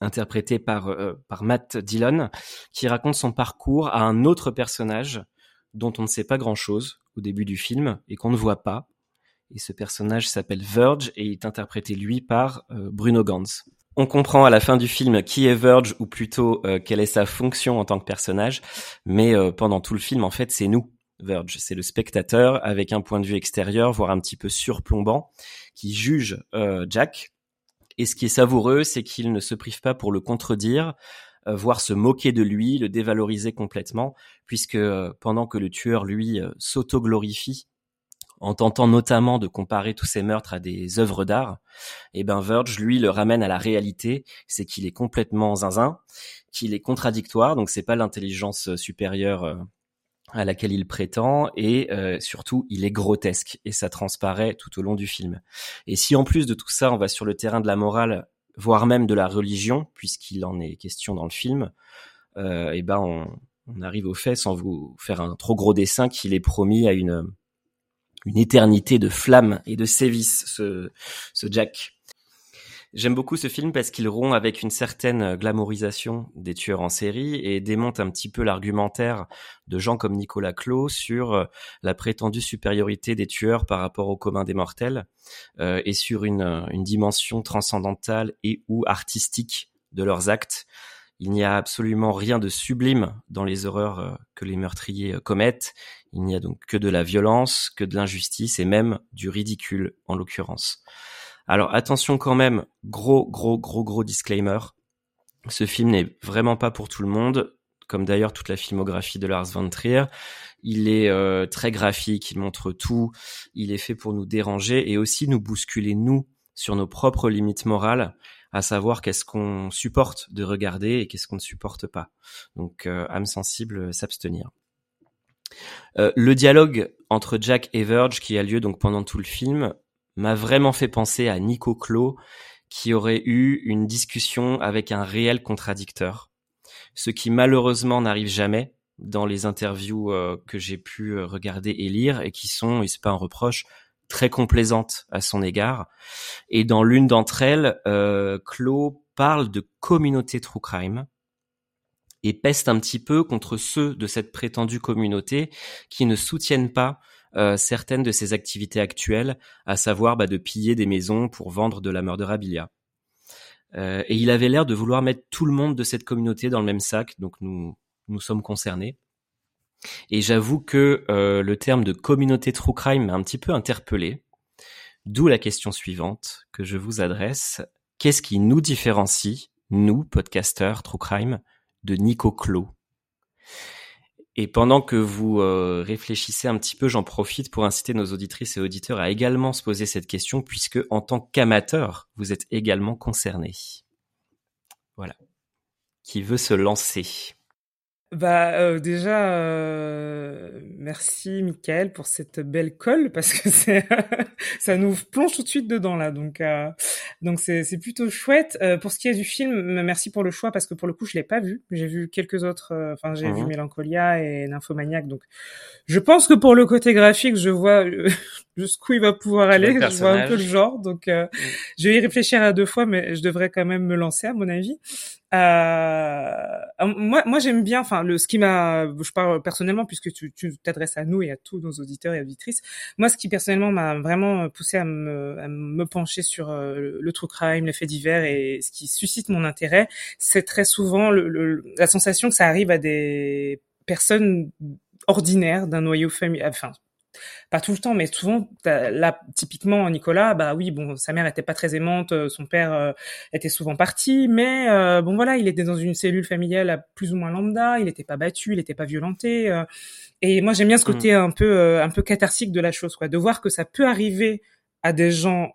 interprété par, euh, par Matt Dillon, qui raconte son parcours à un autre personnage dont on ne sait pas grand-chose au début du film et qu'on ne voit pas. Et ce personnage s'appelle Verge et est interprété lui par euh, Bruno Gantz. On comprend à la fin du film qui est Verge ou plutôt euh, quelle est sa fonction en tant que personnage, mais pendant tout le film en fait c'est nous Verge. C'est le spectateur avec un point de vue extérieur, voire un petit peu surplombant, qui juge euh, Jack. Et ce qui est savoureux, c'est qu'il ne se prive pas pour le contredire, euh, voire se moquer de lui, le dévaloriser complètement, puisque euh, pendant que le tueur, lui, s'auto-glorifie, en tentant notamment de comparer tous ces meurtres à des œuvres d'art, et eh ben Verge, lui, le ramène à la réalité, c'est qu'il est complètement zinzin, qu'il est contradictoire, donc c'est pas l'intelligence supérieure à laquelle il prétend et euh, surtout il est grotesque et ça transparaît tout au long du film. Et si en plus de tout ça on va sur le terrain de la morale, voire même de la religion, puisqu'il en est question dans le film, euh, et eh ben on, on, arrive au fait sans vous faire un trop gros dessin qu'il est promis à une une éternité de flammes et de sévices ce, ce Jack. J'aime beaucoup ce film parce qu'il rompt avec une certaine glamourisation des tueurs en série et démonte un petit peu l'argumentaire de gens comme Nicolas Clos sur euh, la prétendue supériorité des tueurs par rapport au commun des mortels euh, et sur une, une dimension transcendantale et ou artistique de leurs actes. Il n'y a absolument rien de sublime dans les horreurs euh, que les meurtriers commettent. Il n'y a donc que de la violence, que de l'injustice et même du ridicule en l'occurrence. Alors attention quand même, gros, gros, gros, gros disclaimer. Ce film n'est vraiment pas pour tout le monde, comme d'ailleurs toute la filmographie de Lars von Trier. Il est euh, très graphique, il montre tout, il est fait pour nous déranger et aussi nous bousculer, nous, sur nos propres limites morales, à savoir qu'est-ce qu'on supporte de regarder et qu'est-ce qu'on ne supporte pas. Donc, euh, âme sensible, s'abstenir. Euh, le dialogue entre Jack et Verge qui a lieu donc pendant tout le film m'a vraiment fait penser à Nico Clos qui aurait eu une discussion avec un réel contradicteur, ce qui malheureusement n'arrive jamais dans les interviews euh, que j'ai pu euh, regarder et lire et qui sont, et c'est pas un reproche, très complaisantes à son égard. Et dans l'une d'entre elles, euh, Clos parle de communauté true crime et peste un petit peu contre ceux de cette prétendue communauté qui ne soutiennent pas euh, certaines de ses activités actuelles, à savoir bah, de piller des maisons pour vendre de la murderabilia. Euh, et il avait l'air de vouloir mettre tout le monde de cette communauté dans le même sac, donc nous, nous sommes concernés. Et j'avoue que euh, le terme de communauté true crime m'a un petit peu interpellé. D'où la question suivante que je vous adresse. Qu'est-ce qui nous différencie, nous, podcasteurs true crime, de Nico Clos? Et pendant que vous euh, réfléchissez un petit peu, j'en profite pour inciter nos auditrices et auditeurs à également se poser cette question, puisque en tant qu'amateur, vous êtes également concerné. Voilà. Qui veut se lancer? Bah euh, déjà euh, merci Michael pour cette belle colle parce que c'est ça nous plonge tout de suite dedans là donc euh, donc c'est c'est plutôt chouette euh, pour ce qui est du film merci pour le choix parce que pour le coup je l'ai pas vu j'ai vu quelques autres euh, enfin j'ai vu mhm. Mélancolia et Nymphomaniac donc je pense que pour le côté graphique je vois jusqu'où il va pouvoir aller je vois un peu le genre donc mm. je vais y réfléchir à deux fois mais je devrais quand même me lancer à mon avis euh, moi, moi j'aime bien. Enfin, le ce qui m'a, je parle personnellement puisque tu t'adresses à nous et à tous nos auditeurs et auditrices. Moi, ce qui personnellement m'a vraiment poussé à me, pencher sur euh, le true crime, les faits divers et ce qui suscite mon intérêt, c'est très souvent la sensation que ça arrive à des personnes ordinaires d'un noyau familial, pas tout le temps, mais souvent, là, typiquement, Nicolas, bah oui, bon, sa mère était pas très aimante, euh, son père euh, était souvent parti, mais euh, bon voilà, il était dans une cellule familiale plus ou moins lambda, il n'était pas battu, il n'était pas violenté, et moi j'aime bien ce côté mmh. un peu un peu catharsique de la chose, quoi, de voir que ça peut arriver à des gens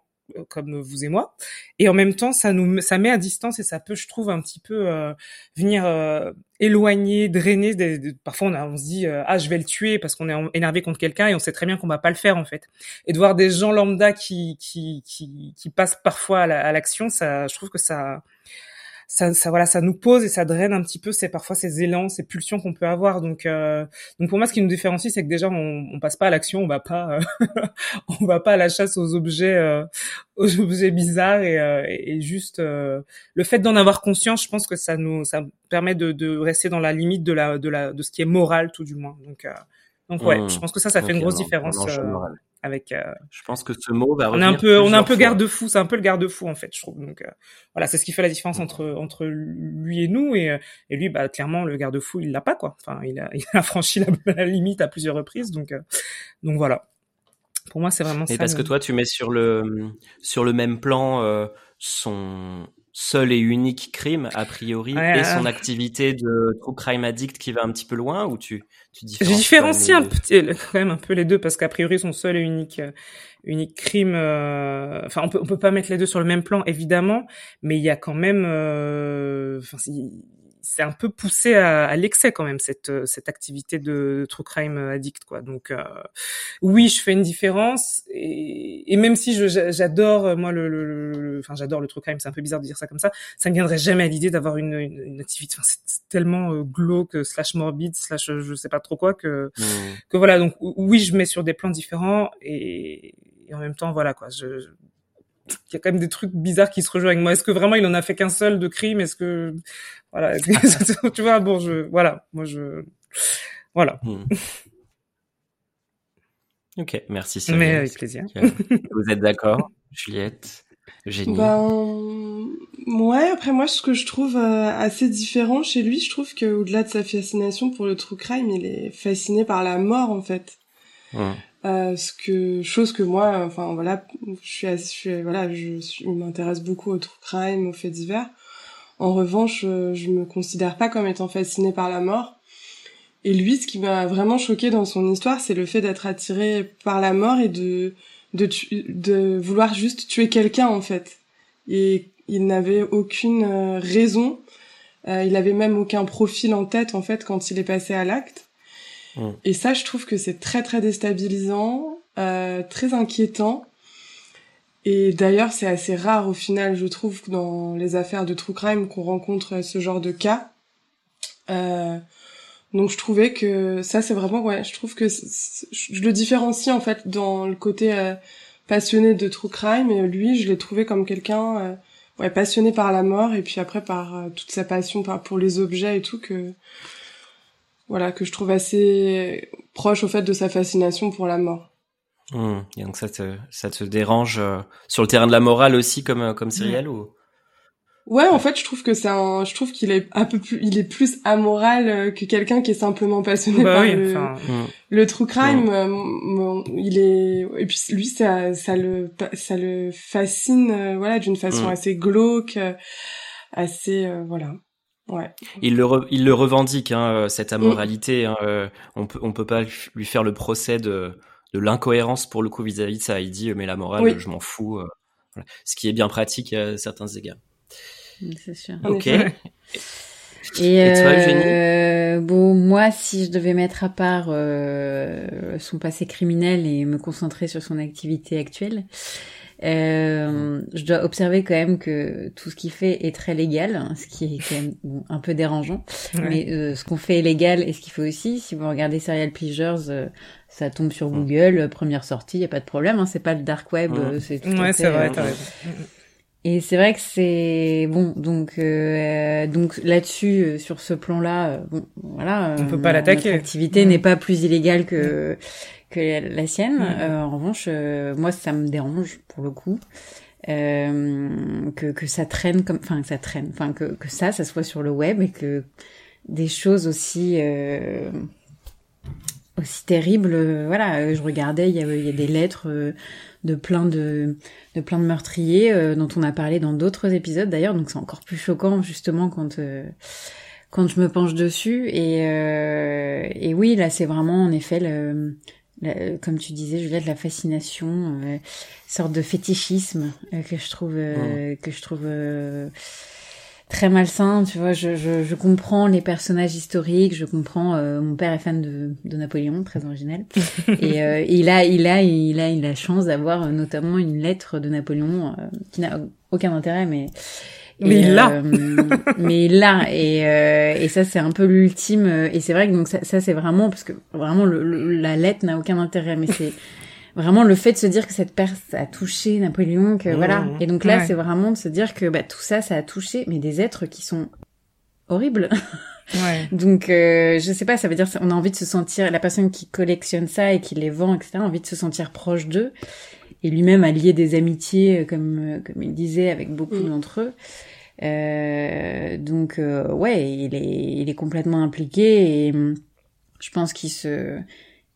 comme vous et moi. Et en même temps, ça nous, ça met à distance et ça peut, je trouve, un petit peu euh, venir euh, éloigner, drainer. parfois, on, a, on se dit ah je vais le tuer parce qu'on est énervé contre quelqu'un et on sait très bien qu'on va pas le faire en fait. Et de voir des gens lambda qui qui qui, qui passent parfois à l'action, ça, je trouve que ça ça, ça voilà, ça nous pose et ça draine un petit peu, c'est parfois ces élans, ces pulsions qu'on peut avoir. Donc, euh, donc pour moi, ce qui nous différencie, c'est que déjà, on, on passe pas à l'action, on va pas, euh, on va pas à la chasse aux objets, euh, aux objets bizarres et, et juste le fait d'en avoir conscience, je pense que ça nous, ça permet de, de rester dans la limite de la, de la, de ce qui est moral, tout du moins. Donc, donc ouais, mmh. je pense que ça, ça fait une grosse différence avec. Euh, je pense que ce mot va. On est un peu, on est un peu garde-fou. C'est un peu le garde-fou en fait, je trouve. Donc euh, voilà, c'est ce qui fait la différence entre entre lui et nous. Et, euh, et lui, bah clairement, le garde-fou, il l'a pas quoi. Enfin, il a, il a franchi la, limite à plusieurs reprises. Donc donc voilà. Pour moi, c'est vraiment. Et parce que toi, tu mets sur le sur le même plan son seul et unique crime a priori et son activité de true crime addict qui va un petit peu loin ou tu tu Je différencie un petit, quand même un peu les deux parce qu'a priori son seul et unique euh, unique crime euh, enfin on peut on peut pas mettre les deux sur le même plan évidemment mais il y a quand même euh, enfin c'est un peu poussé à, à l'excès quand même cette euh, cette activité de true crime addict quoi. Donc euh, oui, je fais une différence et, et même si j'adore euh, moi le, enfin j'adore le true crime, c'est un peu bizarre de dire ça comme ça, ça ne viendrait jamais à l'idée d'avoir une, une, activité. Enfin, c'est tellement glauque slash morbide slash je sais pas trop quoi que mmh. que voilà. Donc oui, je mets sur des plans différents et, et en même temps voilà quoi. Je, il y a quand même des trucs bizarres qui se rejoignent. Moi, est-ce que vraiment il en a fait qu'un seul de crime? Est-ce que voilà, tu vois, bon, je voilà, moi je voilà. Hmm. Ok, merci. Mais avec plaisir. Vous êtes d'accord, Juliette? Génie. Ben, ouais, après moi, ce que je trouve euh, assez différent chez lui, je trouve que au-delà de sa fascination pour le true crime, il est fasciné par la mort, en fait. Hmm. Euh, ce que chose que moi enfin voilà je suis, je suis voilà je, je m'intéresse beaucoup au true crime aux faits divers. En revanche euh, je me considère pas comme étant fascinée par la mort. Et lui ce qui m'a vraiment choqué dans son histoire c'est le fait d'être attiré par la mort et de de de vouloir juste tuer quelqu'un en fait. Et il n'avait aucune euh, raison. Euh, il avait même aucun profil en tête en fait quand il est passé à l'acte Mm. Et ça, je trouve que c'est très très déstabilisant, euh, très inquiétant. Et d'ailleurs, c'est assez rare au final, je trouve, dans les affaires de true crime qu'on rencontre ce genre de cas. Euh, donc je trouvais que ça, c'est vraiment ouais, je trouve que je le différencie en fait dans le côté euh, passionné de true crime. Et lui, je l'ai trouvé comme quelqu'un euh, ouais passionné par la mort et puis après par euh, toute sa passion pour les objets et tout que voilà que je trouve assez proche au fait de sa fascination pour la mort. Mmh. Et donc ça te ça te dérange euh, sur le terrain de la morale aussi comme euh, comme Cyrielle ou? Ouais, en fait, je trouve que c'est un, je trouve qu'il est un peu plus, il est plus amoral euh, que quelqu'un qui est simplement passionné bah par le, mmh. le, true crime. Mmh. il est, et puis lui, ça, ça le, ça le fascine, voilà, d'une façon assez glauque, assez, voilà. Ouais. Il le, il le revendique, hein, euh, cette mm. amoralité. Hein, euh, on peut, on peut pas lui faire le procès de, de l'incohérence pour le coup vis-à-vis de ça. Il dit, mais la morale, je m'en fous. Euh, voilà. Ce qui est bien pratique à certains égards. C'est sûr. Ok. Et, Et toi, bon, moi, si je devais mettre à part son passé criminel et me concentrer sur son activité actuelle, euh, je dois observer quand même que tout ce qu'il fait est très légal, hein, ce qui est quand même un peu dérangeant. Mais euh, ce qu'on fait est légal et ce qu'il fait aussi. Si vous regardez Serial Pleasures, euh, ça tombe sur Google, première sortie, y a pas de problème. Hein, c'est pas le dark web, c'est ouais, c'est vrai. Et c'est vrai que c'est bon, donc donc là-dessus, sur ce plan-là, bon, voilà, on peut pas l'attaquer. L'activité n'est pas plus illégale que que la sienne. Euh, en revanche, euh, moi, ça me dérange pour le coup. Euh, que, que ça traîne comme enfin que ça traîne enfin que, que ça ça soit sur le web et que des choses aussi aussi terribles voilà je regardais il y, il y a des lettres de plein de de plein de meurtriers dont on a parlé dans d'autres épisodes d'ailleurs donc c'est encore plus choquant justement quand quand je me penche dessus et et oui là c'est vraiment en effet le comme tu disais, Juliette, la fascination, euh, sorte de fétichisme euh, que je trouve euh, que je trouve très malsain. Tu vois, je, je, je, comprends les personnages historiques, je comprends. mon père est fan de, de Napoléon, très originel, et, il a il a il a il a la chance d'avoir notamment une lettre de Napoléon qui n'a aucun intérêt, mais mais là, euh, mais là, et, euh, et ça c'est un peu l'ultime. Et c'est vrai que donc ça, ça c'est vraiment parce que vraiment le, la lettre n'a aucun intérêt, mais c'est vraiment le fait de se dire que cette perte a touché Napoléon, que voilà. Mmh. Et donc là, c'est vraiment de se dire que bah, tout ça, ça a touché, mais des êtres qui sont horribles. Ouais. donc euh, je sais pas, ça veut dire on a envie de se sentir la personne qui collectionne ça et qui les vend, etc. A envie de se sentir proche d'eux et lui-même a lié des amitiés, euh, comme, euh, comme il disait, avec beaucoup mm. d'entre eux. Euh, donc euh, ouais, il est, il est complètement impliqué et mm, je pense qu'il se,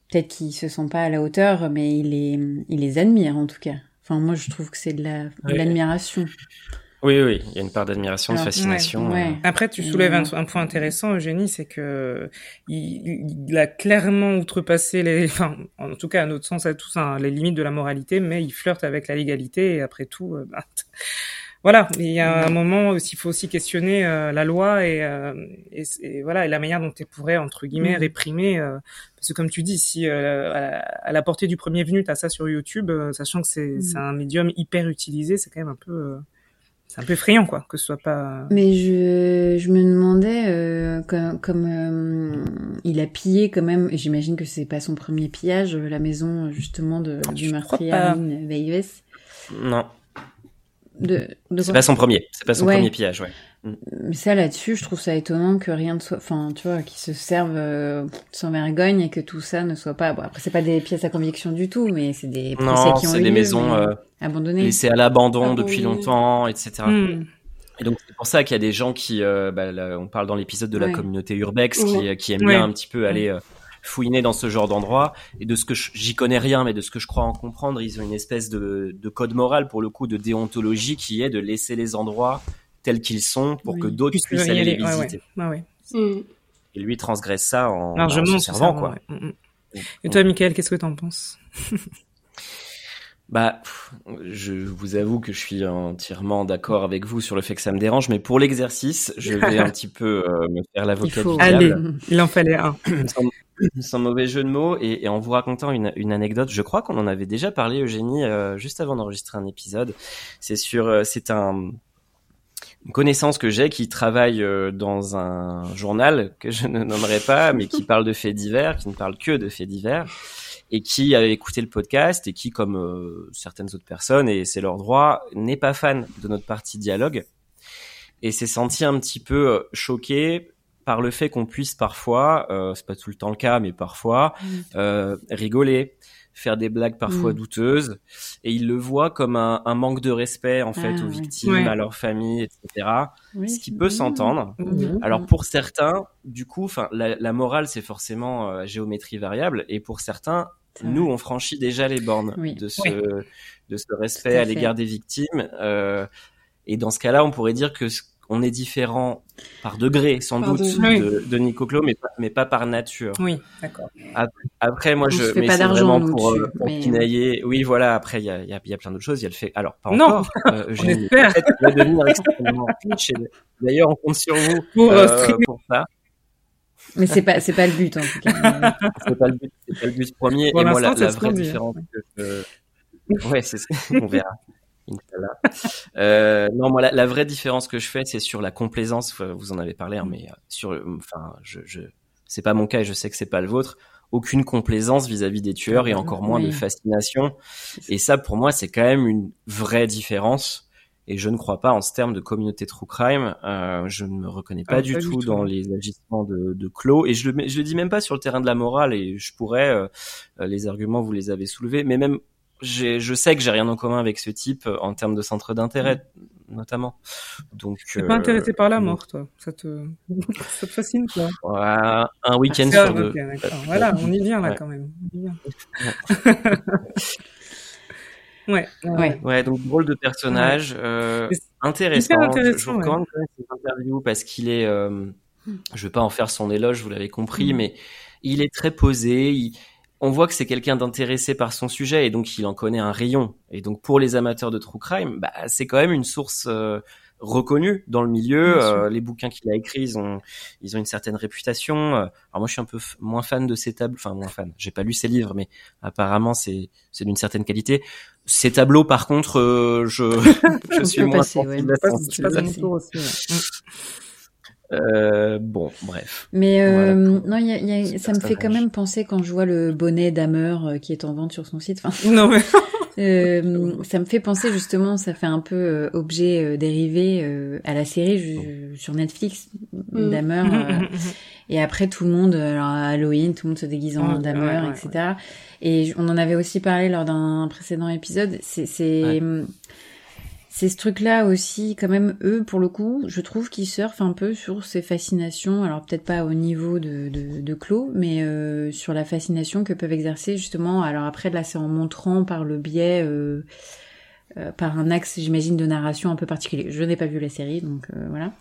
peut-être qu'il se sent pas à la hauteur, mais il est, il les admire en tout cas. Enfin moi je trouve que c'est de la, de l'admiration. Oui, oui, il y a une part d'admiration, de fascination. Euh. Après, tu soulèves un, point intéressant, Eugénie, c'est que il, a clairement outrepassé les, enfin, en tout cas à notre sens à tous, hein, les limites de la moralité, mais il flirte avec la légalité et après tout, euh, bah, voilà. Il y a un moment où il faut aussi questionner euh, la loi et, et, voilà et la manière dont tu pourrais entre guillemets mm. réprimer, parce que comme tu dis, si à, la, portée du premier venu, t'as ça sur YouTube, sachant que c'est mm. un médium hyper utilisé, c'est quand même un peu c'est un peu effrayant quoi que ce soit pas mais je je me demandais euh, comme, comme euh, il a pillé quand même j'imagine que c'est pas son premier pillage la maison justement de du meurtrier Veives non. De, de c'est pas son premier. C'est pas son premier pillage ouais. Mais ça là-dessus, je trouve ça étonnant que rien ne soit, enfin, tu vois, qu'ils se servent euh, sans vergogne et que tout ça ne soit pas. Bon, après, c'est pas des pièces à conviction du tout, mais c'est des non, qui ont c'est des maisons euh, abandonnées, laissées à l'abandon depuis longtemps, etc. Mm. Et donc c'est pour ça qu'il y a des gens qui, euh, bah, on parle dans l'épisode de la communauté urbex, qui, qui aiment bien un petit peu aller fouiner dans ce genre d'endroit et de ce que j'y connais rien mais de ce que je crois en comprendre ils ont une espèce de, de, code moral pour le coup de déontologie qui est de laisser les endroits tels qu'ils sont pour que d'autres puissent aller les visiter. Mm. Et lui transgresse ça en, Largement, en servant, quoi. Mm, mm. Et toi, Michael, qu'est-ce que t'en penses? Bah, je vous avoue que je suis entièrement d'accord avec vous sur le fait que ça me dérange, mais pour l'exercice, je vais un petit peu euh, me faire l'avocat du Allez, il en fallait un. sans, mauvais jeu de mots, et, en vous racontant une, une anecdote, je crois qu'on en avait déjà parlé, Eugénie, euh, juste avant d'enregistrer un épisode. C'est sur, euh, c'est un, une connaissance que j'ai qui travaille euh, dans un journal que je ne nommerai pas, mais qui parle de faits divers, qui ne parle que de faits divers, et qui a écouté le podcast et qui, comme euh, certaines autres personnes, et c'est leur droit, n'est pas fan de notre partie dialogue, et s'est senti un petit peu euh, choqué par le fait qu'on puisse parfois, euh, c'est pas tout le temps le cas, mais parfois, mmh. rigoler, faire des blagues parfois mm. douteuses, et ils le voient comme un, manque de respect en fait ah, aux victimes, à leur famille, etc. Ce qui peut s'entendre. Mm. Alors pour certains, du coup, enfin la, morale c'est forcément euh, géométrie variable, et pour certains, nous on franchit déjà les bornes de ce de ce respect à, l'égard des victimes. Euh, et dans ce cas-là, on pourrait dire que on est différent par degré, sans doute, de, de, Nico Clos, mais pas, mais pas par nature. Oui, d'accord. Après, moi, je, mais c'est vraiment pour, euh, pour pinailler. Oui, voilà. Après, il y a, y, a, y a plein d'autres choses. Il y a le fait. Alors, pas non. encore. Euh, on espère. devenir extrêmement riche. D'ailleurs, on compte sur vous pour, euh, euh pour ça. Mais c'est pas c'est pas le but en tout cas. c'est pas le but, c'est pas le but premier. Pour et moi, la, la vraie différence que je... ouais, c'est on verra. Euh, non, moi, la, vraie différence que je fais, c'est sur la complaisance. Vous en avez parlé, hein, mais euh, sur, enfin, je, je c'est pas mon cas et je sais que c'est pas le vôtre. Aucune complaisance vis-à-vis des tueurs et encore moins de fascination. Et ça, pour moi, c'est quand même une vraie différence. Et je ne crois pas en ce terme de communauté true crime. Euh, je ne me reconnais pas, ah, du, tout dans les agissements de, de Clos. Et je le, je le dis même pas sur le terrain de la morale. Et je pourrais, euh, les arguments, vous les avez soulevés. Mais même je sais que j'ai rien en commun avec ce type euh, en termes de centre d'intérêt, mm. notamment. Donc. T'es pas intéressé par la euh, mort, toi Ça te, ça te fascine, quoi Un week-end sur deux. voilà, on y vient là quand même. ouais, ouais. Ouais, donc drôle de personnage, euh, intéressant. intéressant. Je, vous recommande cette interview parce qu'il est. Euh, je vais pas en faire son éloge, vous l'avez compris, mm. mais il est très posé. Il, on voit que c'est quelqu'un d'intéressé par son sujet et donc il en connaît un rayon. Et donc pour les amateurs de true crime, bah, c'est quand même une source euh, reconnue dans le milieu. Euh, les bouquins qu'il a écrits, ils ont, ils ont une certaine réputation. Euh, alors moi, je suis un peu moins fan de ses tableaux, enfin moins fan. J'ai pas lu ses livres, mais apparemment c'est c'est d'une certaine qualité. Ces tableaux, par contre, je je suis moins passer, ouais. Euh, bon, bref. Mais euh, non, y a, y a, ça me fait quand même penser quand je vois le bonnet d'Hammer euh, qui est en vente sur son site. Enfin, non mais euh, ça me fait penser justement, ça fait un peu euh, objet euh, dérivé à la série sur Netflix mm. d'Hammer. et après tout le monde, alors à Halloween, tout le monde se déguise en oh, ouais, etc. Et on en avait aussi parlé lors d'un précédent épisode. C'est c'est ce truc-là aussi, quand même, eux, pour le coup, je trouve qu'ils surfent un peu sur ces fascinations, alors peut-être pas au niveau de, de, de Clos, mais euh, sur la fascination que peuvent exercer justement, alors après, là, c'est en montrant par le biais... Euh, euh, par un axe, j'imagine, de narration un peu particulier. Je n'ai pas vu la série, donc euh, voilà.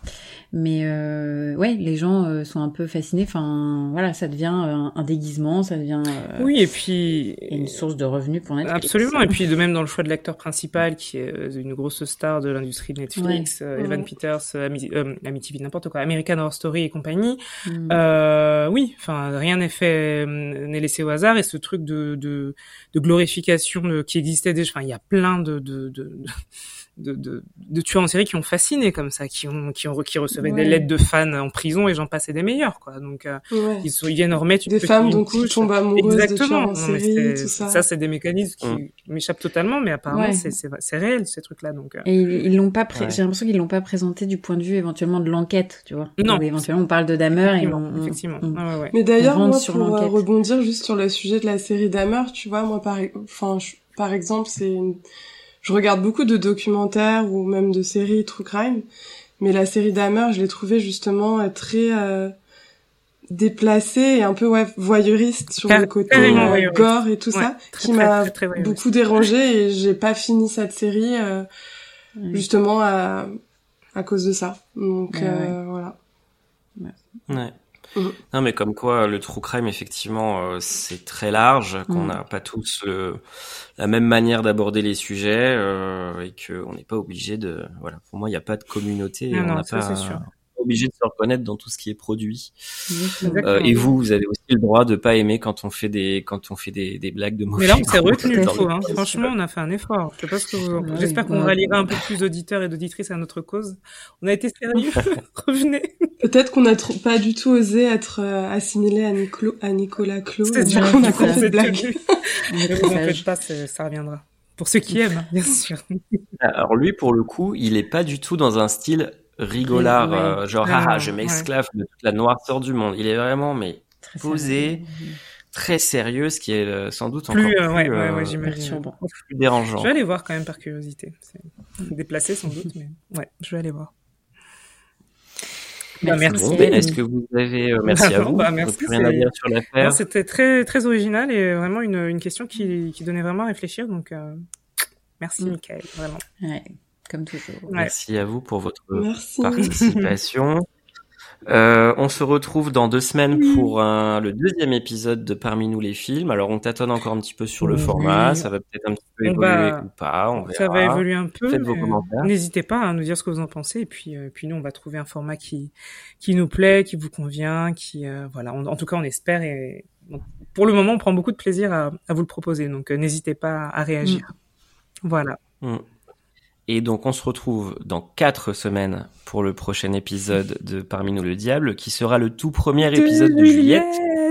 Mais euh, ouais, les gens euh, sont un peu fascinés. Enfin, voilà, ça devient un, un déguisement, ça devient. oui, et puis une source de revenus pour Netflix. Absolument. Et puis de même dans le choix de l'acteur principal, qui est une grosse star de l'industrie de Netflix, ouais. Evan Peters, Amy, Amityville, n'importe quoi, American Horror Story et compagnie. Mm. oui, enfin, rien n'est fait, n'est laissé au hasard. Et ce truc de de, de glorification de, qui existait déjà. Enfin, il y a plein de, de de, de, de, de, tueurs en série qui ont fasciné comme ça, qui ont qui ont qui recevaient ouais. des lettres de fans en prison et j'en passais des meilleurs quoi. Donc euh, ouais. ils, ils, viennent remettre des femmes donc qui tombent amoureuses Exactement. de tueurs en série, tout ça. Ça c'est des mécanismes qui m'échappent totalement, mais apparemment ouais. c'est c'est réel ces trucs là donc. Euh... Et ils l'ont pas pré... j'ai l'impression qu'ils l'ont pas présenté du point de vue éventuellement de l'enquête, tu vois. Non. Éventuellement on parle de Dahmer et on, effectivement. On, mais d'ailleurs moi pour euh, rebondir juste sur le sujet de la série Dahmer, tu vois moi par enfin par exemple c'est une je regarde beaucoup de documentaires ou même de séries true crime, mais la série Dahmer, je l'ai trouvée justement très euh, déplacée et un peu ouais, voyeuriste sur le côté euh, gore et tout ouais, ça, très, qui m'a beaucoup dérangé et j'ai pas fini cette série euh, mmh. justement à, à cause de ça. Donc ouais, voilà. Ouais. Mmh. Non, mais comme quoi, le true crime, effectivement, euh, c'est très large, qu'on n'a mmh. pas tous le, la même manière d'aborder les sujets euh, et qu'on n'est pas obligé de. Voilà, pour moi, il n'y a pas de communauté. Non, on n'a pas, sûr obligé de se reconnaître dans tout ce qui est produit. Euh, et vous, vous avez aussi le droit de pas aimer quand on fait des quand on fait des, des blagues de mauvais Mais là, on s'est retenu, trop. Hein. Franchement, on a fait un effort. Je sais pas ce que vous. Ouais, J'espère qu'on ralliera un peu plus d'auditeurs et d'auditrices à notre cause. On a été sérieux. Revenez. Peut-être qu'on a trop, pas du tout osé être euh, assimilé à, Niclo, à Nicolas Clos. C'est du coup, on a fait cette blague. Ne vous en faites pas, ça reviendra. Pour ceux qui aiment, bien sûr. Alors lui, pour le coup, il est pas du tout dans un style rigolard, ouais. euh, genre ah, ah je m'esclave ouais. de toute la noirceur du monde. Il est vraiment mais très posé, sérieux. très sérieux, ce qui est euh, sans doute plus, encore euh, plus, ouais, ouais, j'imagine. plus dérangeant. Je vais aller voir quand même par curiosité. C'est déplacé sans doute, mais ouais, je vais aller voir. Bah, merci. Bon, ben, Est-ce que vous avez euh, merci à vous bah, merci, rien à dire sur l'affaire C'était très très original et vraiment une, une question qui, qui donnait vraiment à réfléchir. Donc euh, merci, mm. Michael, vraiment. Ouais comme toujours. Ouais. Merci à vous pour votre Merci. participation. euh, on se retrouve dans deux semaines pour un, le deuxième épisode de Parmi nous les films. Alors on tâtonne encore un petit peu sur le oui. format, ça va peut-être un petit peu évoluer ou pas, on verra. Ça va évoluer un peu. Faites vos commentaires. N'hésitez pas à nous dire ce que vous en pensez et puis, euh, puis nous on va trouver un format qui qui nous plaît, qui vous convient, qui euh, voilà. On, en tout cas on espère et bon, pour le moment on prend beaucoup de plaisir à, à vous le proposer. Donc euh, n'hésitez pas à réagir. Mm. Voilà. Mm. Et donc on se retrouve dans quatre semaines pour le prochain épisode de Parmi nous le diable, qui sera le tout premier épisode de, de Juliette.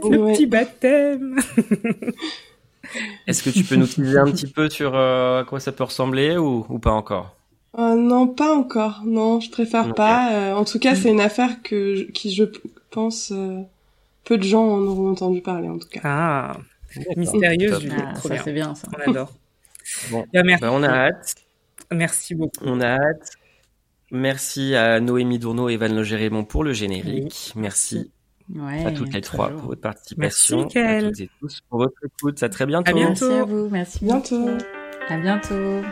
Le ouais. petit baptême. Est-ce que tu peux nous dire un petit peu sur euh, à quoi ça peut ressembler ou, ou pas encore? Euh, Non, pas encore. Non, je préfère okay. pas. Euh, en tout cas, c'est une affaire que qui je pense euh, peu de gens en auront entendu parler en tout cas. Ah, mystérieuse Juliette. Ah, ça c'est bien ça. On adore. Bon, bah, merci. Bah, on a hâte. Merci beaucoup. On a hâte. Merci à Noémie Dourneau et Evan Logérémon pour le générique. Oui. Merci ouais, à toutes les trois pour votre participation. Merci, à toutes et tous pour votre écoute. À très bientôt. À bientôt. Merci à vous. Merci bientôt. À bientôt.